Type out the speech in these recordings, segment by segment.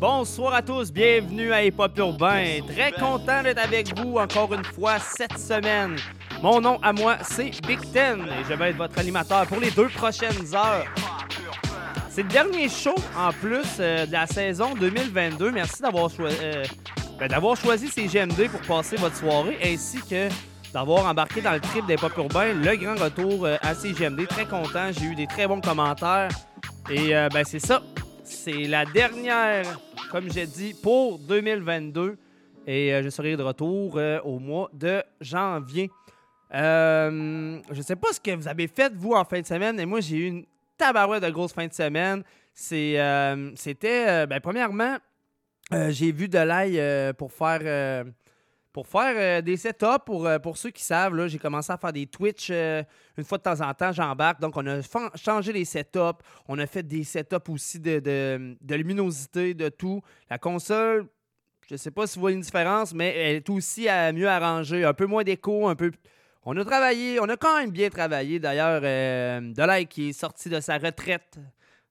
Bonsoir à tous, bienvenue à Hip Hop Urbain. Très content d'être avec vous encore une fois cette semaine. Mon nom à moi, c'est Big Ten et je vais être votre animateur pour les deux prochaines heures. C'est le dernier show en plus euh, de la saison 2022. Merci euh, ben, d'avoir choisi CGMD pour passer votre soirée ainsi que d'avoir embarqué dans le trip des Pop Urbain, le grand retour euh, à CGMD. Très content, j'ai eu des très bons commentaires. Et ben c'est ça, c'est la dernière, comme j'ai dit, pour 2022. Et euh, je serai de retour euh, au mois de janvier. Euh, je sais pas ce que vous avez fait, vous, en fin de semaine, mais moi, j'ai eu une tabarouette de grosse fin de semaine. Euh, c'était, ben, premièrement, j'ai vu de l'ail pour faire, pour faire euh, des setups. Pour, euh, pour ceux qui savent, j'ai commencé à faire des Twitch euh, une fois de temps en temps. J'embarque. Donc, on a changé les setups. On a fait des setups aussi de, de, luminosité, de tout. La console, je sais pas si vous voyez une différence, mais elle est aussi à mieux arrangée. Un peu moins d'écho, un peu. On a travaillé, on a quand même bien travaillé. D'ailleurs, Delay qui est sorti de sa retraite.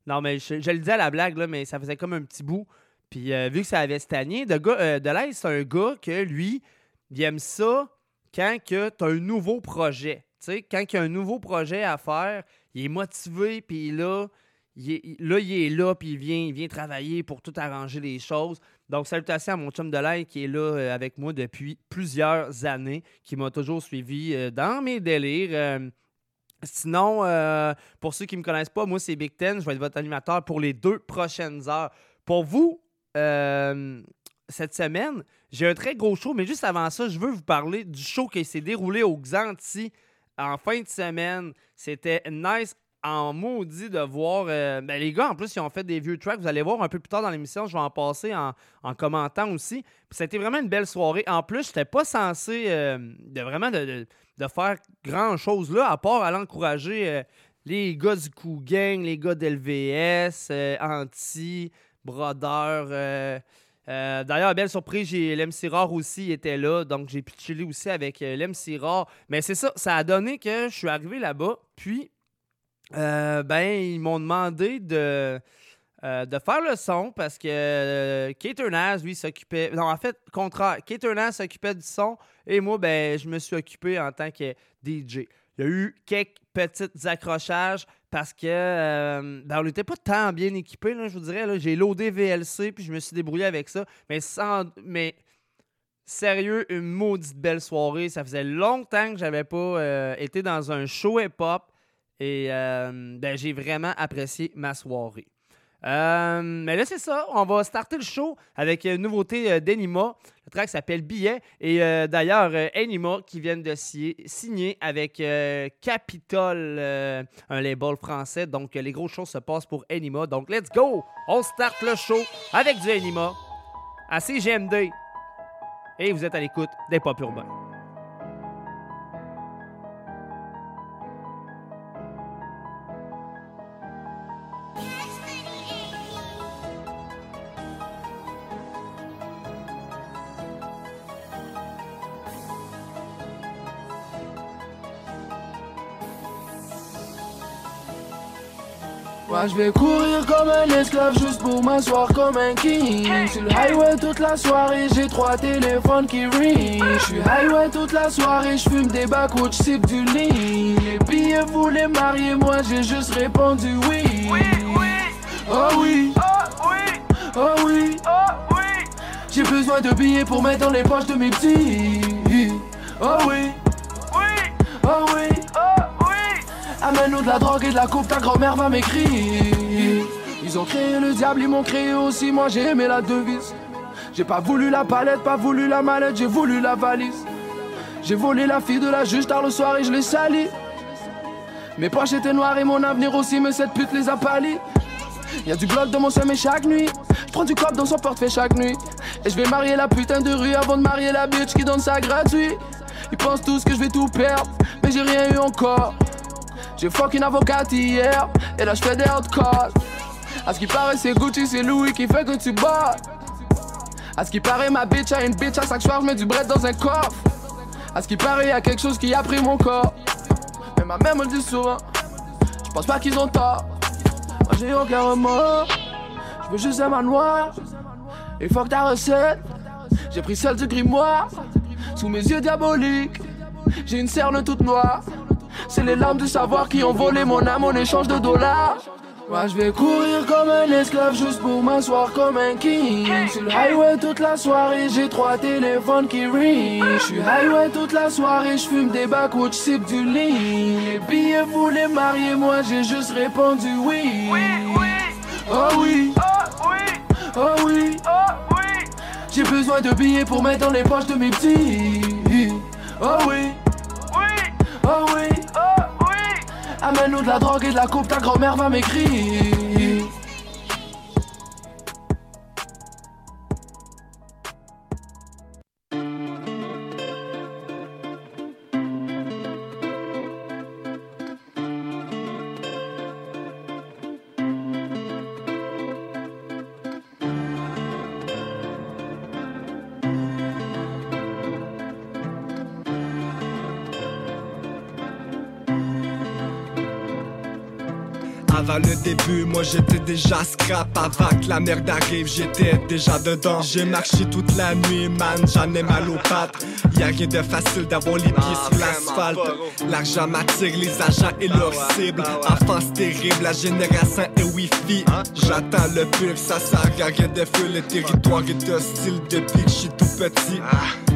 Non, mais je, je le dis à la blague, là, mais ça faisait comme un petit bout. Puis euh, vu que ça avait stagné, de euh, c'est un gars que lui, il aime ça quand tu as un nouveau projet. Tu sais, quand il y a un nouveau projet à faire, il est motivé, puis là, il est, là, il est là, puis il vient, il vient travailler pour tout arranger les choses. Donc, salutations à mon chum de l'air qui est là euh, avec moi depuis plusieurs années, qui m'a toujours suivi dans mes délires. Sinon, pour ceux qui ne me connaissent pas, moi, c'est Big Ten. Je vais être votre animateur pour les deux prochaines heures. Pour vous, euh, cette semaine, j'ai un très gros show, mais juste avant ça, je veux vous parler du show qui s'est déroulé au Xanti en fin de semaine. C'était nice en maudit de voir. euh, ben, les gars, en plus, ils ont fait des vieux tracks. Vous allez voir un peu plus tard dans l'émission. Je vais en passer en, en commentant aussi. Été vraiment une belle soirée. En plus, je n'étais pas censé euh, de vraiment de, faire grand chose là, à part aller encourager les gars du Coup Gang, les gars d'LVS, Anti, Euh, euh, D'ailleurs, belle surprise, j'ai l'MC Rare aussi était là, donc j'ai pu chiller aussi avec euh, l'MC Rare. Mais c'est ça, ça a donné que je suis arrivé là-bas, puis ben ils m'ont demandé de, de faire le son parce que euh, Kate lui, s'occupait. Non, en fait, contraire. Kate s'occupait du son et moi, ben, je me suis occupé en tant que DJ. Il y a eu quelques petits accrochages parce que euh, ben, on n'était pas tant bien équipés, là, je vous dirais. J'ai loadé VLC puis je me suis débrouillé avec ça. Mais sans. Mais sérieux, une maudite belle soirée. Ça faisait longtemps que j'avais pas euh, été dans un show hip-hop. Et euh, ben, j'ai vraiment apprécié ma soirée. Mais là, c'est ça. On va starter le show avec une nouveauté d'Enima. Le track s'appelle Billet. Et euh, d'ailleurs, euh, Enima qui vient de si- signer avec euh, Capitol, un label français. Donc, les grosses choses se passent pour Enima. Donc, let's go! On start le show avec du Enima à CGMD. Et vous êtes à l'écoute des Pop Urbains. Moi je vais courir comme un esclave juste pour m'asseoir comme un king. Sur le highway toute la soirée, j'ai trois téléphones qui ring Je suis highway toute la soirée, je fume des bacs je du lean Les billets voulaient marier, moi j'ai juste répondu oui. Oh oui, oh oui. J'ai besoin de billets pour mettre dans les poches de mes petits. Oh oui, oh oui Amène-nous de la drogue et de la coupe, ta grand-mère va m'écrire. Ils ont créé le diable, ils m'ont créé aussi, moi j'ai aimé la devise. J'ai pas voulu la palette, pas voulu la mallette, j'ai voulu la valise. J'ai volé la fille de la juge tard le soir et je l'ai salie. Mes poches étaient noires et mon avenir aussi, mais cette pute les a pâlis. Y'a du bloc dans mon sommeil chaque nuit. Je prends du cop dans son portefeuille chaque nuit. Et je vais marier la putain de rue avant de marier la bitch qui donne ça gratuit. Ils pensent tous que je vais tout perdre, mais j'ai rien eu encore. J'ai fucking avocat hier, et là je fais des hardcore. À ce qui paraît, c'est Gucci, c'est Louis qui fait que tu bats. À ce qui paraît, ma bitch a une bitch à chaque soir, je mets du bread dans un coffre. À ce qui paraît, y a quelque chose qui a pris mon corps. Mais ma mère me le dit souvent, je pense pas qu'ils ont tort. Moi j'ai aucun remords, je veux juste un manoir. Et fuck ta recette, j'ai pris celle du grimoire. Sous mes yeux diaboliques, j'ai une cerne toute noire. C'est les larmes du savoir qui ont volé mon âme en échange de dollars. Moi je vais courir comme un esclave juste pour m'asseoir comme un king. Sur le highway toute la soirée, j'ai trois téléphones qui ring. Je suis highway toute la soirée, je fume des backwoods, j'cipe du lean. Les billets voulaient marier, moi j'ai juste répondu oui. Oh oui, oh oui, j'ai besoin de billets pour mettre dans les poches de mes petits. Oh oui, oh oui. Amène-nous de la drogue et de la coupe, ta grand-mère va m'écrire. Le début, moi j'étais déjà scrap. Avant que la merde arrive, j'étais déjà dedans. J'ai marché toute la nuit, man, j'en ai mal aux pattes. Y'a rien de facile d'avoir les pieds sur l'asphalte. L'argent m'attire, les agents et leurs cibles. Enfance terrible, la génération est wifi. J'attends le pire, ça sert à rien de feu. Le territoire est hostile depuis que j'suis tout petit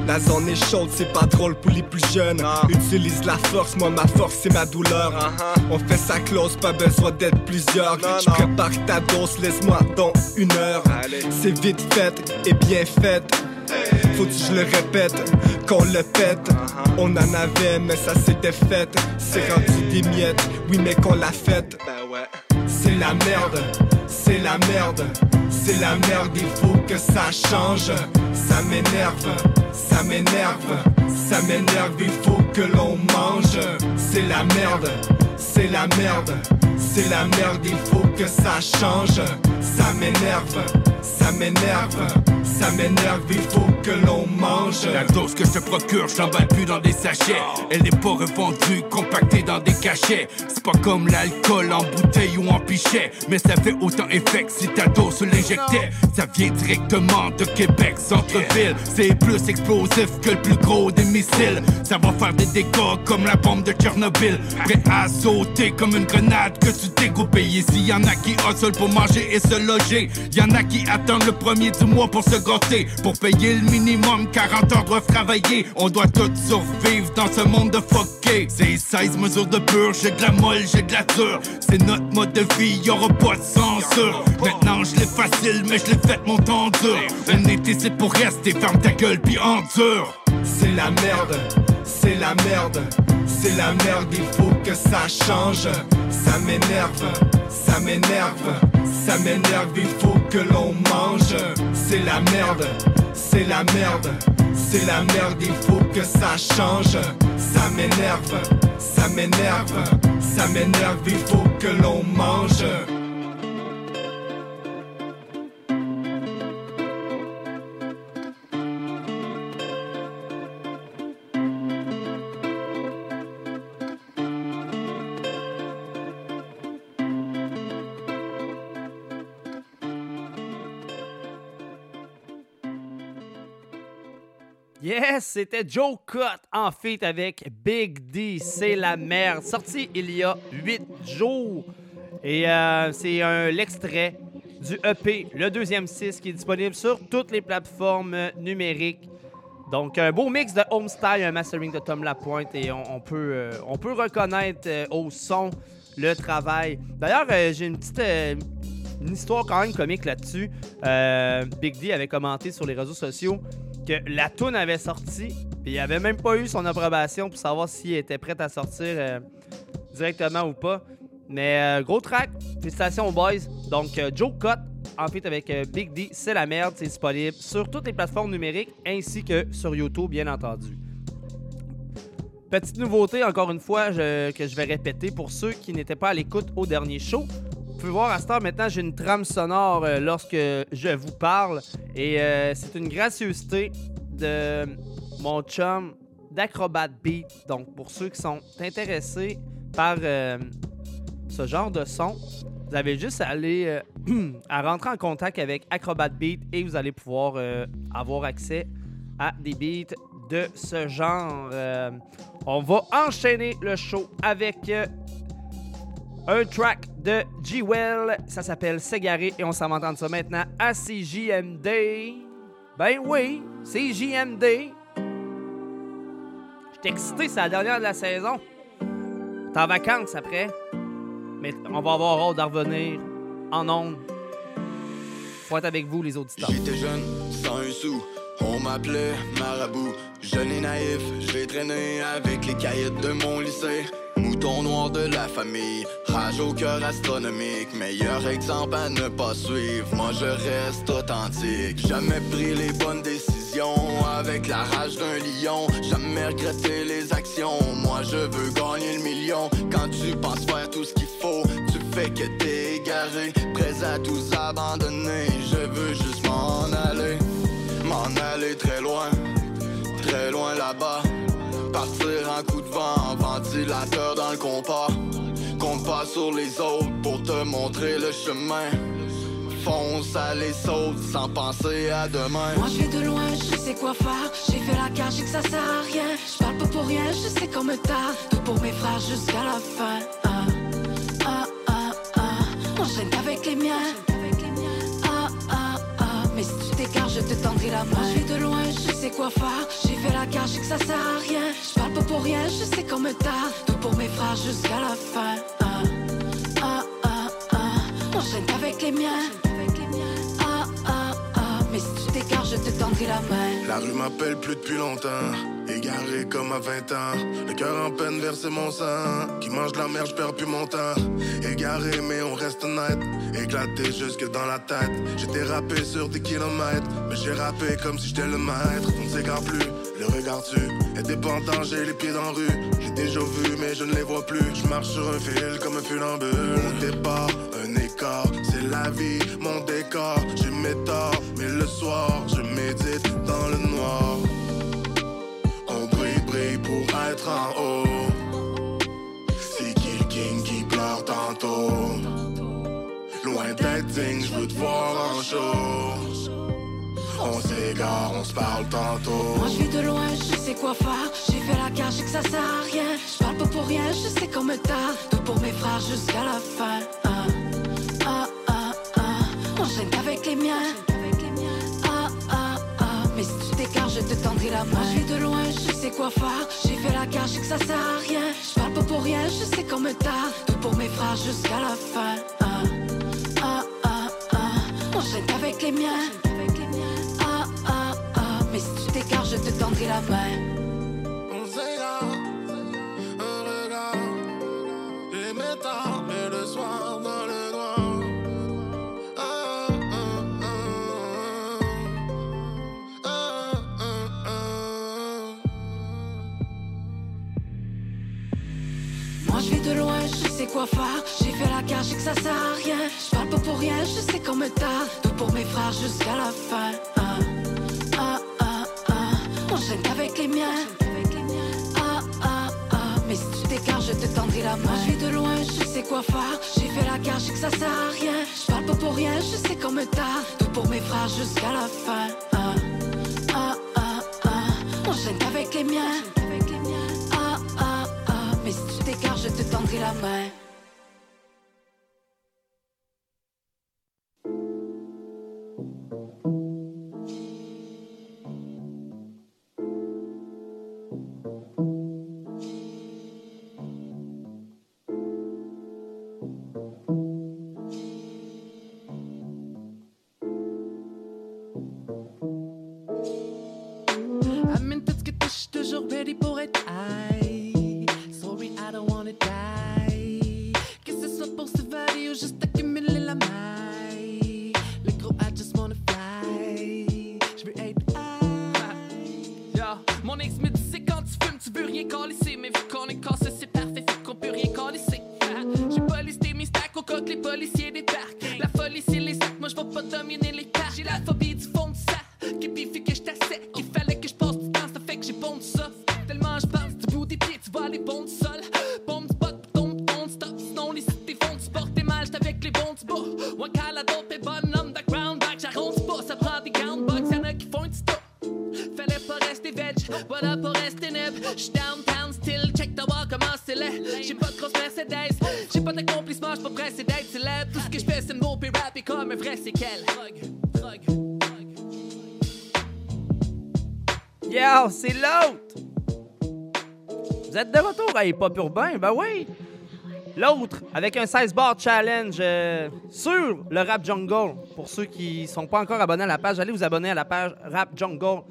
la zone est chaude, c'est pas drôle pour les plus jeunes. Utilise la force, moi ma force c'est ma douleur. On fait ça close, pas besoin d'être plusieurs. Je prépare ta dose, laisse-moi dans une heure. C'est vite fait et bien fait. Faut que je le répète, qu'on le pète. On en avait, mais ça s'était fait. C'est rendu des miettes, oui, mais qu'on l'a fait. C'est la merde, c'est la merde, c'est la merde, il faut que ça change. Ça m'énerve, ça m'énerve, ça m'énerve, il faut que l'on mange. C'est la merde, c'est la merde, c'est la merde, il faut que ça change. Ça m'énerve, ça m'énerve, ça m'énerve, il faut que l'on mange. La dose que je te procure, je l'emballe plus dans des sachets. Elle n'est pas revendue, compactée dans des cachets. C'est pas comme l'alcool en bouteille ou en pichet. Mais ça fait autant effet que si ta dose l'injectait. Ça vient directement de Québec, centre-ville. C'est plus explosif que le plus gros des missiles. Ça va faire des dégâts comme la bombe de Tchernobyl. Prêt à sauter comme une grenade que tu découpes. Ici, y en a qui hustle pour manger et se loger. Y en a qui attendent le premier du mois pour se gâter. Pour payer le minimum, 40 heures doivent travailler. On doit tous survivre dans ce monde de fucké. C'est 16 mesures de pur, j'ai de la molle, j'ai de la dure. C'est notre mode de vie, y aura pas de censure. Maintenant, je l'ai facile, mais je l'ai fait mon temps dur. On est ici pour rester, ferme ta gueule, puis endure. C'est la merde, c'est la merde, c'est la merde, il faut que ça change. Ça m'énerve, ça m'énerve, ça m'énerve, il faut que l'on mange. C'est la merde, c'est la merde, c'est la merde, il faut que ça change. Ça m'énerve, ça m'énerve, ça m'énerve, il faut que l'on mange. C'était Joe Cut en feat avec Big D, c'est la merde. Sorti il y a 8 jours. Et euh, c'est l'extrait du EP, le deuxième 6, qui est disponible sur toutes les plateformes numériques. Donc, un beau mix de homestyle, un mastering de Tom Lapointe, et on, peut, euh, on peut reconnaître euh, au son le travail. D'ailleurs, j'ai une petite une histoire quand même comique là-dessus. Big D avait commenté sur les réseaux sociaux que la tune avait sorti, puis il avait même pas eu son approbation pour savoir s'il était prêt à sortir euh, directement ou pas. Mais euh, gros track, félicitations aux boys. Donc, euh, Joe Cott, en fait, avec Big D, c'est la merde. C'est disponible sur toutes les plateformes numériques ainsi que sur YouTube, bien entendu. Petite nouveauté, encore une fois, je- que je vais répéter pour ceux qui n'étaient pas à l'écoute au dernier show. Pouvez voir à cette heure maintenant, j'ai une trame sonore euh, lorsque je vous parle. Et euh, c'est une gracieuseté de mon chum d'Acrobat Beat. Donc, pour ceux qui sont intéressés par euh, ce genre de son, vous avez juste à aller à rentrer en contact avec Acrobat Beat et vous allez pouvoir avoir accès à des beats de ce genre. On va enchaîner le show avec un track de G-Well. Ça s'appelle Ségaré et on s'en va entendre ça maintenant à CJMD. Ben oui, CJMD. J'étais excité, c'est la dernière de la saison. T'es en vacances après. Mais on va avoir hâte d'en revenir en ondes. Faut avec vous, les auditeurs. J'étais jeune, sans un sou, on m'appelait Marabout. Jeune et naïf, j'ai traîné avec les caïds de mon lycée. Mouton noir de la famille, rage au cœur astronomique. Meilleur exemple à ne pas suivre, moi je reste authentique. Jamais pris les bonnes décisions avec la rage d'un lion. Jamais regretté les actions, moi je veux gagner le million. Quand tu penses faire tout ce qu'il faut, tu fais que t'es égaré. Prêt à tous abandonner, je veux. M'en aller très loin, très loin là-bas. Partir en coup de vent, ventilateur dans le compas. Compte pas sur les autres pour te montrer le chemin. Fonce à les sautes sans penser à demain. Moi je vais de loin, je sais quoi faire. J'ai fait la cage que ça sert à rien. Je parle pas pour rien, je sais qu'on me tarde. Tout pour mes frères jusqu'à la fin. Ah, ah, ah, ah. Enchaîne avec les miens. Moi je vais de loin, je sais quoi faire. J'ai fait la cage et que ça sert à rien. Je parle pas pour rien, je sais qu'on me tarde. Tout pour mes frères jusqu'à la fin. Ah, ah, ah, ah. Enchaîne avec les miens. Ah, ah, ah. Mais si tu t'écartes, je te tendrai la main. La rue m'appelle plus depuis longtemps. Égaré comme à 20 ans. Le cœur en peine verser mon sang. Qui mange de la merde, je perds plus mon temps. Égaré, mais on reste honnête. Éclaté jusque dans la tête. J'ai dérapé sur des kilomètres. Mais j'ai rappé comme si j'étais le maître. On ne s'égare plus, le regard tu est dépendant, j'ai les pieds dans la rue. J'ai déjà vu, mais je ne les vois plus. Je marche sur un fil comme un funambule. Mon départ, un écart. C'est la vie, mon décor. J'ai mes le soir, je médite dans le noir. On brille, brille pour être en haut. C'est qui king qui pleure tantôt? Loin d'être digne, je veux te voir en show. On s'égare, on se parle tantôt. Moi je vais de loin, je sais quoi faire. J'ai fait la cage que ça sert à rien. Je parle pas pour rien, je sais qu'on me tarde. Tout pour mes frères jusqu'à la fin. Ah, ah, ah, ah. Enchaîne avec les miens. Je te tendrai la main. Moi je vais de loin, je sais quoi faire. J'ai fait la cage que ça sert à rien. Je parle pas pour rien, je sais qu'on me tarde. Tout pour mes frères jusqu'à la fin. Ah, ah, ah, ah. Enchaîne avec les miens. Ah, ah, ah. Mais si tu t'écartes, je te tendrai la main. J'ai fait la cage et que ça sert à rien. Je parle pas pour rien, je sais qu'on me. Tout pour mes frères jusqu'à la fin. Ah, ah, ah, ah. Enchaîne avec les miens. Ah, ah, ah. Mais si tu t'écartes, je te tendrai la main. Je vais de loin, je sais quoi faire. J'ai fait la cage et que ça sert à rien. Je parle pas pour rien, je sais qu'on me. Tout pour mes frères jusqu'à la fin. Ah, ah, ah, ah. Enchaîne avec les miens. Ah, ah, ah. Mais si tu t'écartes, je te tendrai la main. rien colisser, mais vu qu'on est cassé, c'est parfait, fait qu'on peut rien colisser. Ah, J'ai pas listé mes stacks, au coque, les policiers débarquent. La folie, c'est les sacs, moi je vais pas dominer les parcs. J'ai la phobie comme un vrai séquel. Drogue, drogue, drogue. Yo, c'est l'autre! Vous êtes de retour à Hip Hop Urbain? Ben oui! L'autre, avec un 16 bar challenge euh, sur le Rap Jungle. Pour ceux qui sont pas encore abonnés à la page, allez vous abonner à la page Rap Jungle.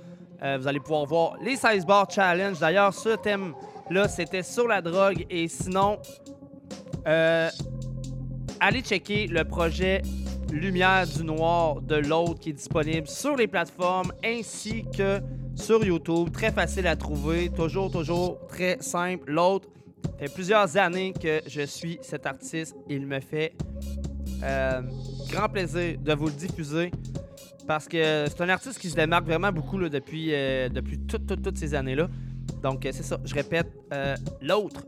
Euh, vous allez pouvoir voir les 16 bar challenge. D'ailleurs, ce thème-là, c'était sur la drogue. Et sinon, euh, allez checker le projet Lumière du Noir de l'autre qui est disponible sur les plateformes ainsi que sur YouTube. Très facile à trouver, toujours, toujours très simple. L'autre, fait plusieurs années que je suis cet artiste. Il me fait euh, grand plaisir de vous le diffuser parce que c'est un artiste qui se démarque vraiment beaucoup depuis, euh, depuis toutes, toutes, toutes ces années-là. Donc, euh, c'est ça, je répète, euh, l'autre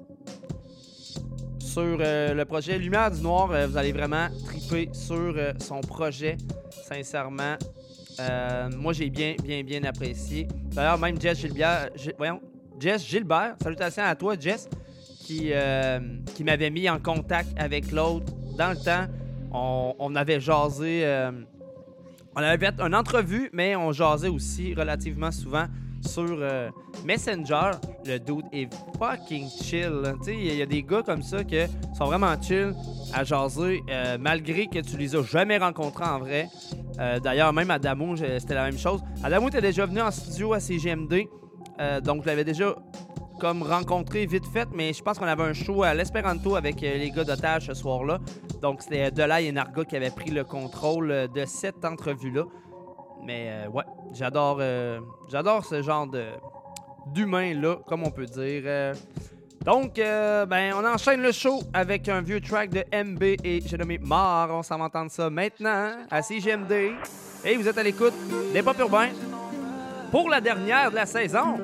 sur euh, le projet Lumière du Noir, euh, vous allez vraiment triper sur euh, son projet, sincèrement. Moi, j'ai bien, bien, bien apprécié. D'ailleurs, même Jess Gilbert, Gi- voyons, Jess Gilbert, salutations à toi, Jess, qui, qui m'avait mis en contact avec l'autre dans le temps. On, on avait jasé, on avait fait une entrevue, mais on jasait aussi relativement souvent sur euh, Messenger. Le dude est fucking chill. il y, a- des gars comme ça qui sont vraiment chill à jaser, euh, malgré que tu les as jamais rencontrés en vrai. Euh, D'ailleurs, même Adamo, c'était la même chose. Adamo était déjà venu en studio à CGMD, donc je l'avais déjà comme rencontré vite fait, mais je pense qu'on avait un show à l'Esperanto avec les gars d'otage ce soir-là. Donc c'était Delay et Narga qui avaient pris le contrôle de cette entrevue-là. Mais euh, ouais, j'adore euh, j'adore ce genre de d'humain-là, comme on peut dire. Euh, donc, ben, on enchaîne le show avec un vieux track de MB et j'ai nommé Mort. On s'en va entendre ça maintenant à CGMD. Et vous êtes à l'écoute des Pop Urbains pour la dernière de la saison.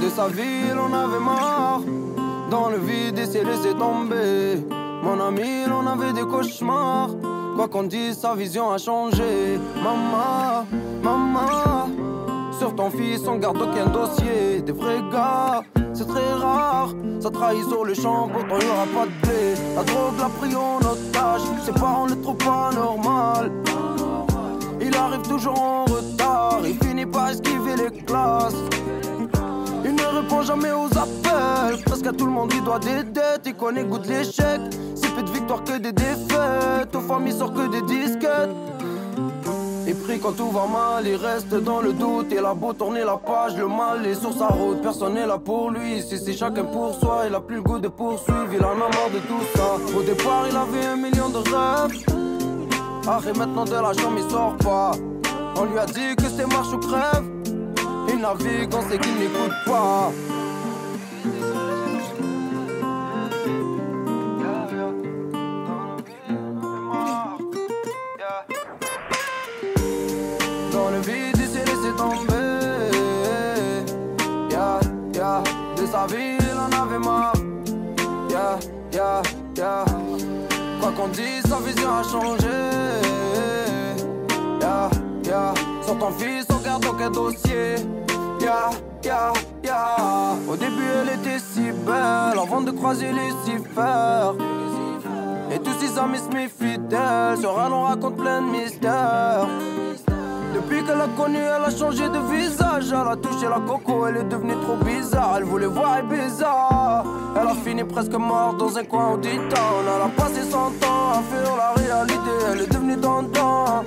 De sa ville, on avait marre. Dans le vide, il s'est laissé tomber. Mon ami, on avait des cauchemars. Quoi qu'on dise, sa vision a changé. Maman, maman. Sur ton fils, on garde aucun dossier. Des vrais gars, c'est très rare. Ça trahit sur le champ, pourtant y aura pas de blé. La drogue l'a pris en otage. Ses parents le trouvent pas normal. Il arrive toujours en retard. Il finit par esquiver les classes. Il ne répond jamais aux appels. Presque à tout le monde, il doit des dettes. Il connaît goût de l'échec. Victoires que des défaites. Aux il sort que des disquettes. Et pris quand tout va mal, il reste dans le doute. Il a beau tourner la page, le mal est sur sa route. Personne n'est là pour lui. Si c'est chacun pour soi, il a plus le goût de poursuivre. Il en a marre de tout ça. Au départ, il avait un million de rêves. Ah, et maintenant de la chambre, il sort pas. On lui a dit que c'était marche ou crève. Il navigue, on sait qu'il n'écoute pas. Sa vision a changé. Yeah. Sur ton fils, on garde aucun dossier. Yeah. Au début, elle était si belle. Avant de croiser Lucifer. Et tous ses amis se méfient d'elle. Sur elle, on raconte plein de mystères. Depuis qu'elle a connu, elle a changé de visage. Elle a touché la coco, elle est devenue trop bizarre. Elle voulait voir bizarre. Elle a fini presque morte dans un coin au town. Elle a passé son temps à faire la réalité. Elle est devenue dandan.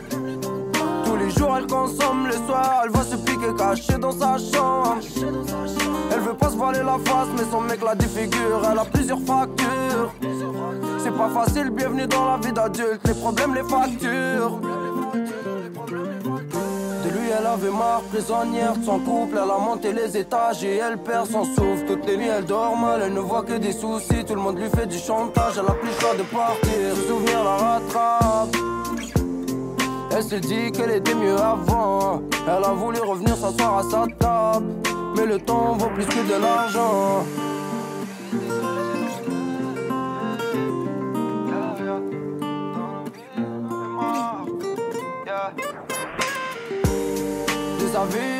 Tous les jours, elle consomme le soir. Elle va se piquer cachée dans sa chambre. Elle veut pas se voiler la face, mais son mec la défigure. Elle a plusieurs fractures. C'est pas facile, bienvenue dans la vie d'adulte. Les problèmes, les factures. Elle avait marre, prisonnière de son couple. Elle a monté les étages et elle perd son souffle. Toutes les nuits, elle dort mal, elle ne voit que des soucis. Tout le monde lui fait du chantage, elle a plus le choix de partir. Ce souvenir la rattrape. Elle se dit qu'elle était mieux avant. Elle a voulu revenir s'asseoir à sa table. Mais le temps vaut plus que de l'argent. Sa vie,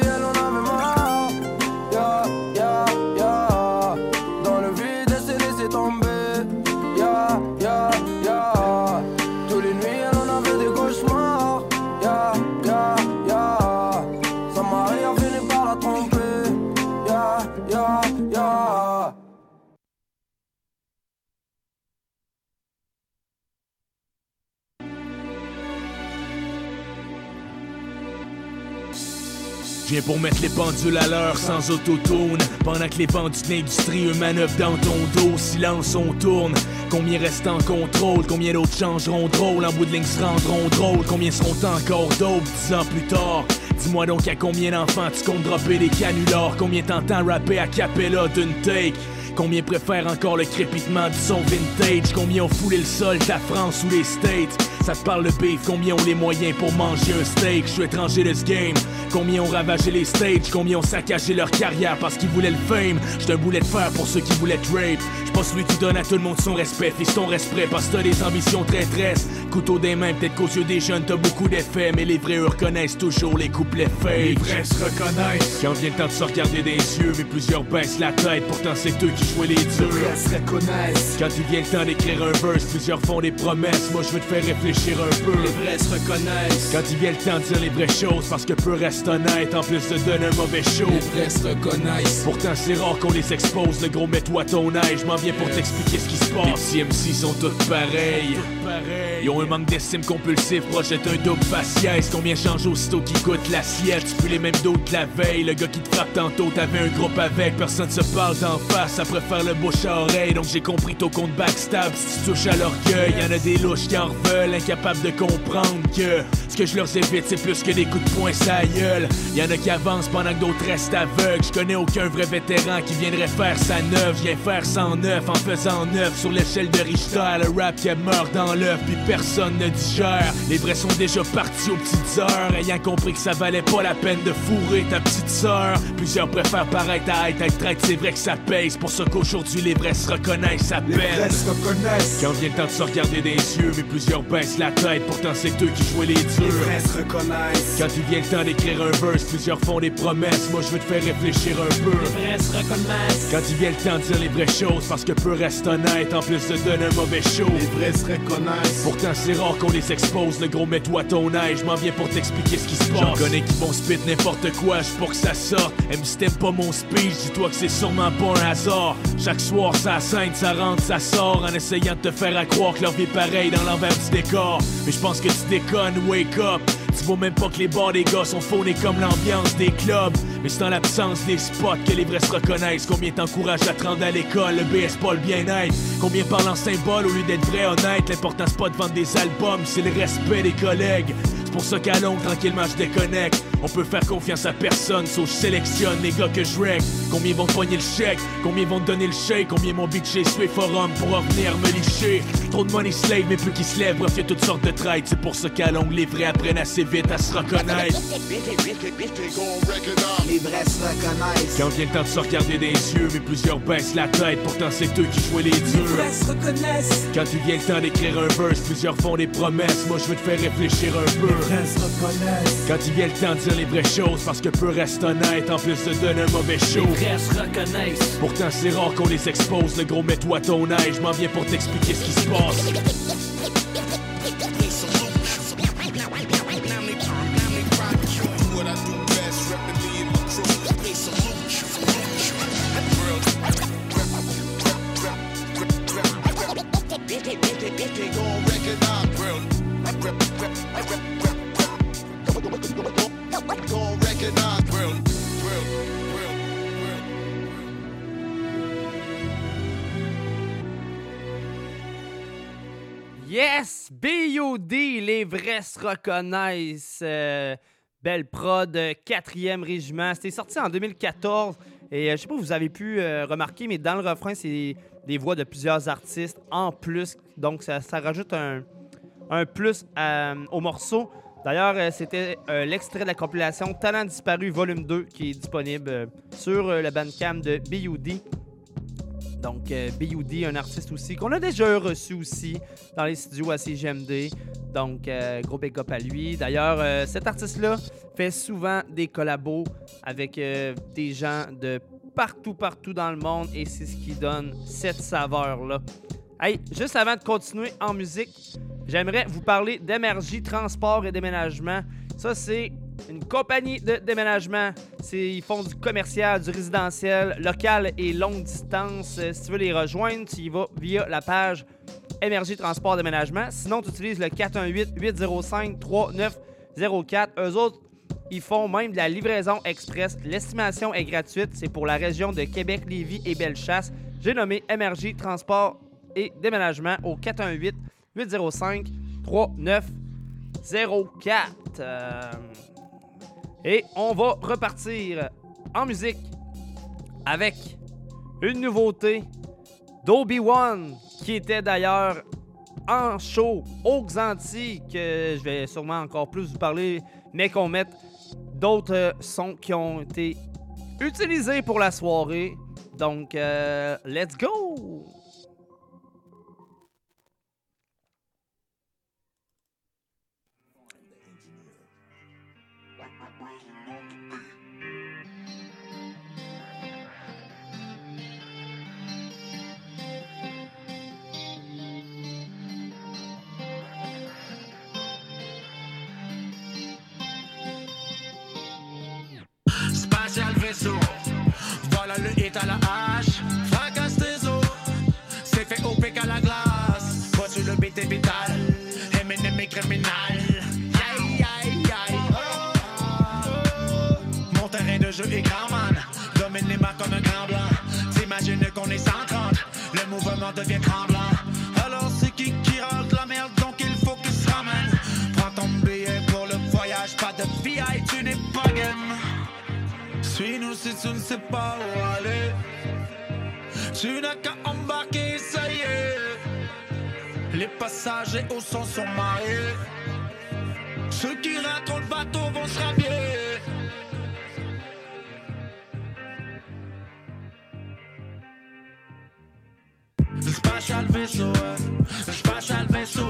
Viens pour mettre les pendules à l'heure sans autotune. Pendant que les bandits de eux manœuvrent dans ton dos. Silence on tourne. Combien restent en contrôle? Combien d'autres changeront de rôle? En bout de ligne se rendront drôles. Combien seront encore d'autres dix ans plus tard? Dis-moi donc à combien d'enfants tu comptes dropper des canulars? Combien t'entends rapper à capella d'une take? Combien préfèrent encore le crépitement du son vintage? Combien ont foulé le sol ta France ou les States? Ça te parle de beef, combien ont les moyens pour manger un steak? Je suis étranger de ce game Combien ont ravagé les stages Combien ont saccagé leur carrière parce qu'ils voulaient le fame. J'suis un boulet de fer pour ceux qui voulaient rape J'suis pas celui qui donne à tout le monde son respect. Fils ton respect parce que t'as des ambitions traîtresses. Couteau des mains, peut-être qu'aux yeux des jeunes t'as beaucoup d'effets. Mais les vrais eux reconnaissent toujours les couplets fake Les vrais se reconnaissent. Quand vient le temps de se regarder des yeux Mais plusieurs baissent la tête. Pourtant c'est eux qui jouaient les durs. Se reconnaissent. Quand il vient le temps d'écrire un verse Plusieurs font des promesses. Moi je veux te faire réfléchir un peu. Les vrais se reconnaissent. Quand il vient le temps de dire les vraies choses Parce que peu restent honnêtes En plus de donner un mauvais show. Les vrais se reconnaissent. Pourtant c'est rare qu'on les expose Le gros mets-toi ton âge Je m'en viens pour t'expliquer ce qui se passe. Les petits MC sont tous pareils Ils ont un manque d'estime compulsif Projette un double faciès. Combien change aussitôt qu'ils goûtent l'assiette? Tu plus les mêmes dos que la veille. Le gars qui te frappe tantôt T'avais un groupe avec. Personne se parle d'en face. Ça préfère le bouche à oreille. Donc j'ai compris ton compte backstab Si tu touches à l'orgueil. Y'en a des louches qui en veulent Incapables de comprendre que Ce que je leur évite c'est plus que des coups de poing sa gueule. Y'en a qui avancent pendant que d'autres restent aveugles. Je connais aucun vrai vétéran qui viendrait faire sa neuve. Je viens faire 109 en faisant neuf Sur l'échelle de Richter. Le rap qui meurt dans l'œuf Puis personne ne digère Les vrais sont déjà partis aux petites heures Ayant compris que ça valait pas la peine de fourrer ta petite sœur Plusieurs préfèrent paraître à être être traite C'est vrai que ça paye C'est pour ça qu'aujourd'hui les vrais se reconnaissent à peine se reconnaissent. Quand vient le temps de se regarder des yeux Mais plusieurs baissent la tête Pourtant c'est eux qui jouaient les Les durs vrais se reconnaissent. quand il vient le temps d'écrire un verse, plusieurs font des promesses. Moi, je veux te faire réfléchir un peu. vrais se reconnaissent. Quand il vient le temps de dire les vraies choses, parce que peu restent honnêtes, en plus de donner un mauvais show. Les vrais se reconnaissent. Pourtant, c'est rare qu'on les expose. Le gros, mets-toi ton âge. Je m'en viens pour t'expliquer ce qui se passe. J'en connais qui vont spit n'importe quoi, juste pour que ça sorte. Même si t'aimes pas mon speech, dis-toi que c'est sûrement pas un hasard. Chaque soir, ça scène, ça rentre, ça sort, en essayant de te faire à croire que leur vie est pareille dans l'envers du décor. Mais je pense que tu déconnes, wake up. Tu vois même pas que les bars des gars sont faunés comme l'ambiance des clubs. Mais c'est dans l'absence des spots que les vrais se reconnaissent. Combien t'encouragent à te rendre à l'école, le BS pas le bien-être. Combien parlent en symbole au lieu d'être vrai honnête? L'important c'est pas de vendre des albums, c'est le respect des collègues. C'est pour ça qu'à longue, tranquillement, je déconnecte. On peut faire confiance à personne, sauf je sélectionne les gars que je règle. Combien vont te pogner le chèque, combien vont te donner le chèque, combien m'ont bitché sur les forums pour revenir me licher? Trop de money slave, mais plus qui se lèvent, bref, y a toutes sortes de traites. C'est pour ça qu'à longue, les vrais apprennent assez vite à se reconnaître. Les vrais se reconnaissent. Quand vient le temps de se regarder des yeux, mais plusieurs baissent la tête, pourtant c'est eux qui jouent les Les durs. vrais se reconnaissent. Quand il vient le temps d'écrire un verse, plusieurs font des promesses. Moi, je veux te faire réfléchir un peu. Les vrais se reconnaissent. Quand il vient le temps de dire les vraies choses, parce que peu restent honnêtes, en plus de donner un mauvais show. se reconnaissent. Pourtant, c'est rare qu'on les expose. Le gros, mets-toi ton âge. Je m'en viens pour t'expliquer ce qui se passe. Yes! B.O.D. Les vrais se reconnaissent. Euh, Belle prod, euh, 4e régiment. C'était sorti en 2014. Et euh, je sais pas si vous avez pu euh, remarquer, mais dans le refrain, c'est des voix de plusieurs artistes en plus. Donc, ça, rajoute un, un plus au morceau. D'ailleurs, euh, c'était euh, l'extrait de la compilation Talent disparu volume 2 qui est disponible euh, sur euh, le bandcamp de BUD. Donc, euh, BUD, un artiste aussi qu'on a déjà reçu aussi dans les studios à CGMD. Donc, euh, gros big up à lui. D'ailleurs, euh, cet artiste-là fait souvent des collabos avec des gens de partout, partout dans le monde et c'est ce qui donne cette saveur-là. Hey, juste avant de continuer en musique, j'aimerais vous parler d'Emergie Transport et Déménagement. Ça, c'est une compagnie de déménagement. Ils font du commercial, du résidentiel, local et longue distance. Euh, Si tu veux les rejoindre, tu y vas via la page Énergie Transport Déménagement. Sinon, tu utilises le 418-805-3904. Eux autres, ils font même de la livraison express. L'estimation est gratuite. C'est pour la région de Québec, Lévis et Bellechasse. J'ai nommé Énergie Transport et Déménagement au 418-805-3904. Euh, Et on va repartir en musique avec une nouveauté d'Obi-Wan, qui était d'ailleurs en show aux Antilles, que je vais sûrement encore plus vous parler, mais qu'on mette d'autres sons qui ont été utilisés pour la soirée. Donc, euh, let's go! De grand man, domine les mains comme un grand blanc. T'imagines qu'on est 130, le mouvement devient tremblant. Alors c'est qui qui rentre la merde, donc il faut qu'il se ramène. Prends ton billet pour le voyage, pas de VI, tu n'es pas game. Suis-nous si tu ne sais pas où aller. Tu n'as qu'à embarquer, ça y est. Les passagers au son sont mariés. Ceux qui ratent le bateau vont se rhabiller. Le spatial vaisseau, est- le spatial vaisseau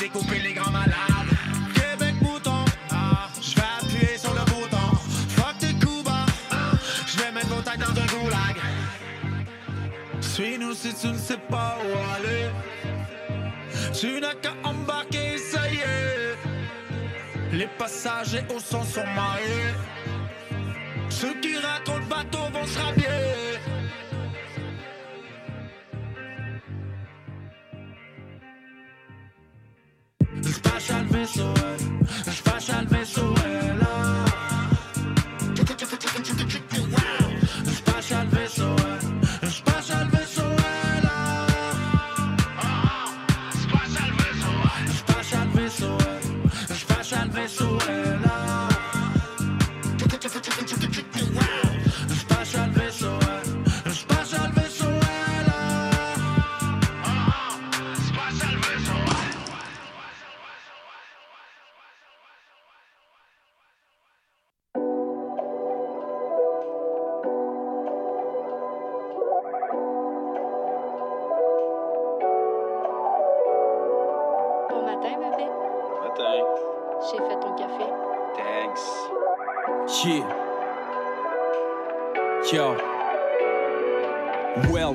Découpé les grands malades. Québec mouton, je vais appuyer sur le bouton. Fuck tes coups bas, je vais mettre vos têtes dans un goulag. Suis-nous si tu ne sais pas où aller. Tu n'as qu'à embarquer, ça y est. Les passagers au son sont mariés. Ceux qui ratent le bateau vont se rhabiller. Le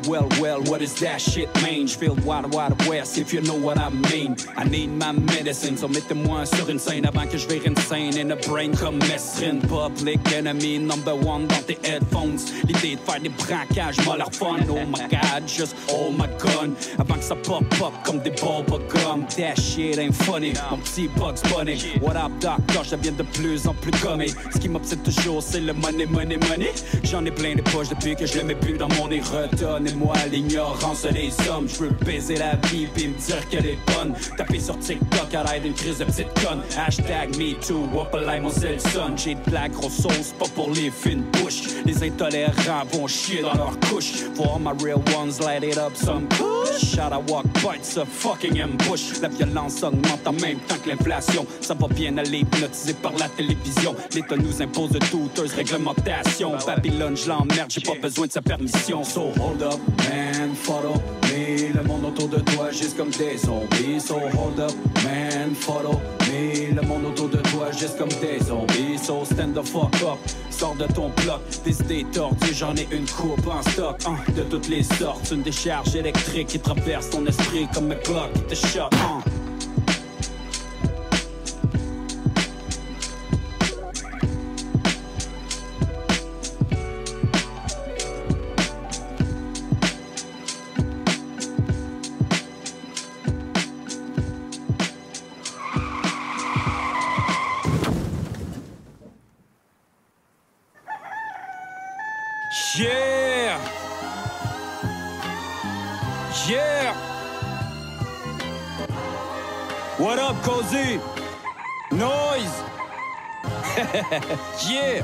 Well, well, what that shit mange? J'feel wild, wild west, if you know what I mean. I need my medicine, so mettez-moi sur une scène avant que je vire insane. In a brain comme public enemy number one dans tes headphones. L'idée de faire des braquages m'a l'air fun. Oh my god, just oh my gun. Avant que ça pop up comme des gum. That shit ain't funny, mon petit Bugs Bunny. What up, doctor, je deviens de plus en plus comique. Ce qui m'obsède toujours, c'est le money, money, money. J'en ai plein de poches depuis que je le mets plus dans mon erreur. Donnez-moi l'ignorance des hommes. Je veux baiser la vie puis me dire qu'elle est bonne. Taper sur TikTok à l'aide d'une crise de petite conne. Hashtag me too, whoopalai mon son. J'ai de la grosse sauce, pas pour les fines bouches. Les intolérants vont chier dans leur couche. All my real ones, light it up some I walk bites a fucking ambush. La violence augmente en même temps que l'inflation. Ça va bien aller, hypnotisé par la télévision. L'État nous impose de douteuses réglementations. Babylone, je l'emmerde, j'ai pas besoin de sa permission. So hold up, man, follow Le monde autour de toi, juste comme des zombies. So hold up, man, follow me. Le monde autour de toi, juste comme des zombies. So stand the fuck up, sors de ton bloc. Des idées tordues, j'en ai une coupe en stock. hein, de toutes les sortes, une décharge électrique qui traverse ton esprit comme un clock qui te hein. yeah!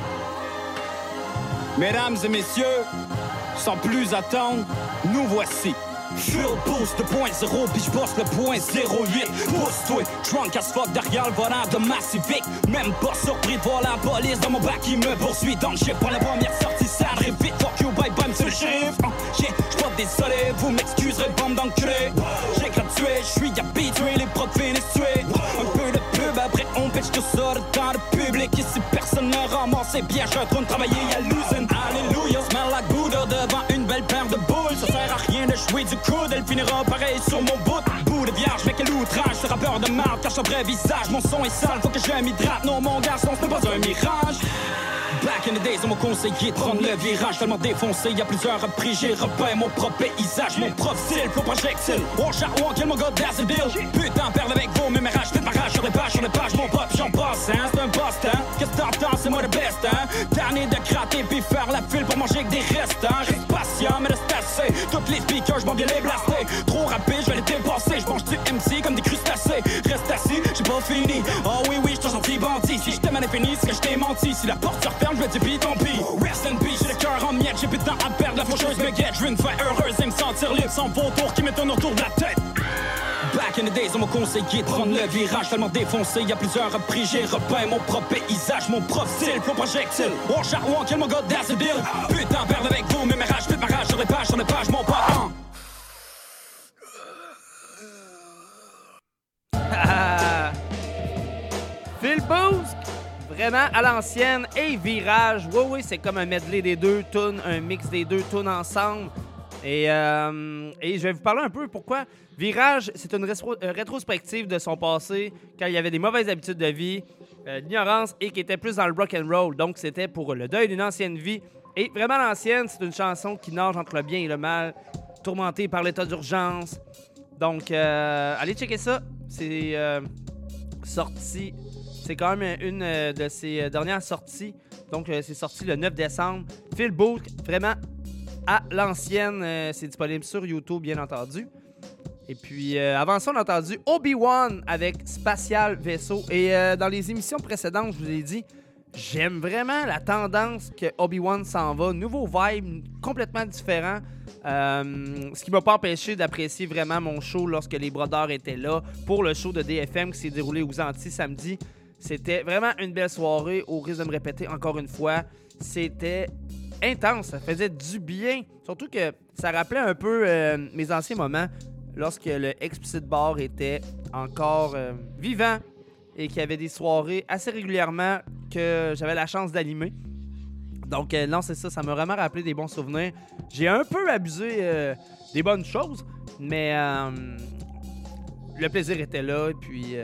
Mesdames et messieurs, sans plus attendre, nous voici. Fuel Boost 2.0, puis j'bosse le point 08 Pousse-toi, drunk as fuck derrière le volant de ma Même pas surpris de voir la police dans mon bac qui me poursuit. Donc j'ai pas la première sortie, ça arrive vite. Fuck you, bye bye, monsieur le shérif uh, Yeah, désolé, vous m'excuserez, bande d'enculés. J'ai gradué, j'suis habitué, les profs finissent tués tout ça dans le public Ici personne ne ramasse. Ses pièges, je retourne travailler à l'usine. Alléluia, smell like Buddha devant une belle paire de boules. Ça sert à rien de jouer du coude, elle finira pareil sur mon bout. Bout de vierge, mais quel outrage, ce rappeur de marde cache un vrai visage. Mon son est sale, faut que je m'hydrate, non mon garçon, ce n'est pas un mirage Back in the days, on m'a conseillé de prendre le virage tellement défoncé. Y a plusieurs reprises, j'ai repeint mon propre paysage, mon propre style, flow projectile. Shot, one kill, mon gars, that's the deal. Putain, perdre avec vos mémérages, faites barrage sur les pages, sur les pages, mon pop, j'en passe, hein. C'est un bust, hein. Qu'est-ce que t'entends, c'est moi le best, hein. Tanné de gratter puis faire la file pour manger avec des restes, hein. Reste patient, mais reste assez. Toutes les speakers, j'm'en viens les blaster. Trop rapide, je vais les dépasser. J'mange du MC comme des crustacés. Reste assis, j'ai pas fini. Oh oui, oui, j't'en Si j't'aime à l'infini, c'est que j't'ai menti. Si la porte se referme, j'vais dire pis tant pis. Rest in peace, j'ai le cœur en miettes. J'ai plus de temps à perdre. La faucheuse me guette. J'veux une fin heureuse et me sentir libre sans vautour qui m'étonne autour de la tête. Back in the days, on m'a conseillé de prendre le virage tellement défoncé. Y a plusieurs reprises, j'ai repeint mon propre paysage, mon propre style, flow projectile. Shot, one kill, mon gars, that's the deal. Putain, perdre avec vous, mémérages, faites barrage sur les pages, sur les pages, mon pote. Vraiment à l'ancienne et Virage. Oui, oui, c'est comme un medley des deux tunes, un mix des deux tunes ensemble. Et, euh, je vais vous parler un peu pourquoi Virage, c'est une euh, rétrospective de son passé quand il y avait des mauvaises habitudes de vie, euh, l'ignorance et qui était plus dans le rock and roll. Donc c'était pour le deuil d'une ancienne vie. Et vraiment l'ancienne, c'est une chanson qui nage entre le bien et le mal, tourmentée par l'état d'urgence. Donc euh, allez checker ça. C'est sorti. C'est quand même une euh, de ses euh, dernières sorties. Donc, euh, c'est sorti le 9 décembre. Phil Booth, vraiment à l'ancienne. euh, c'est disponible sur YouTube, bien entendu. Et puis, euh, avant ça, on a entendu Obi-Wan avec Spatial Vaisseau. Et euh, dans les émissions précédentes, je vous ai dit, j'aime vraiment la tendance que Obi-Wan s'en va. Nouveau vibe, complètement différent. Euh, ce qui m'a pas empêché d'apprécier vraiment mon show lorsque les brodeurs étaient là pour le show de DFM qui s'est déroulé aux Antilles samedi. C'était vraiment une belle soirée, au risque de me répéter encore une fois. C'était intense, ça faisait du bien. Surtout que ça rappelait un peu euh, mes anciens moments lorsque le Explicit Bar était encore euh, vivant et qui avait des soirées assez régulièrement que j'avais la chance d'animer. Donc, euh, non, c'est ça, ça m'a vraiment rappelé des bons souvenirs. J'ai un peu abusé des bonnes choses, mais le plaisir était là, et puis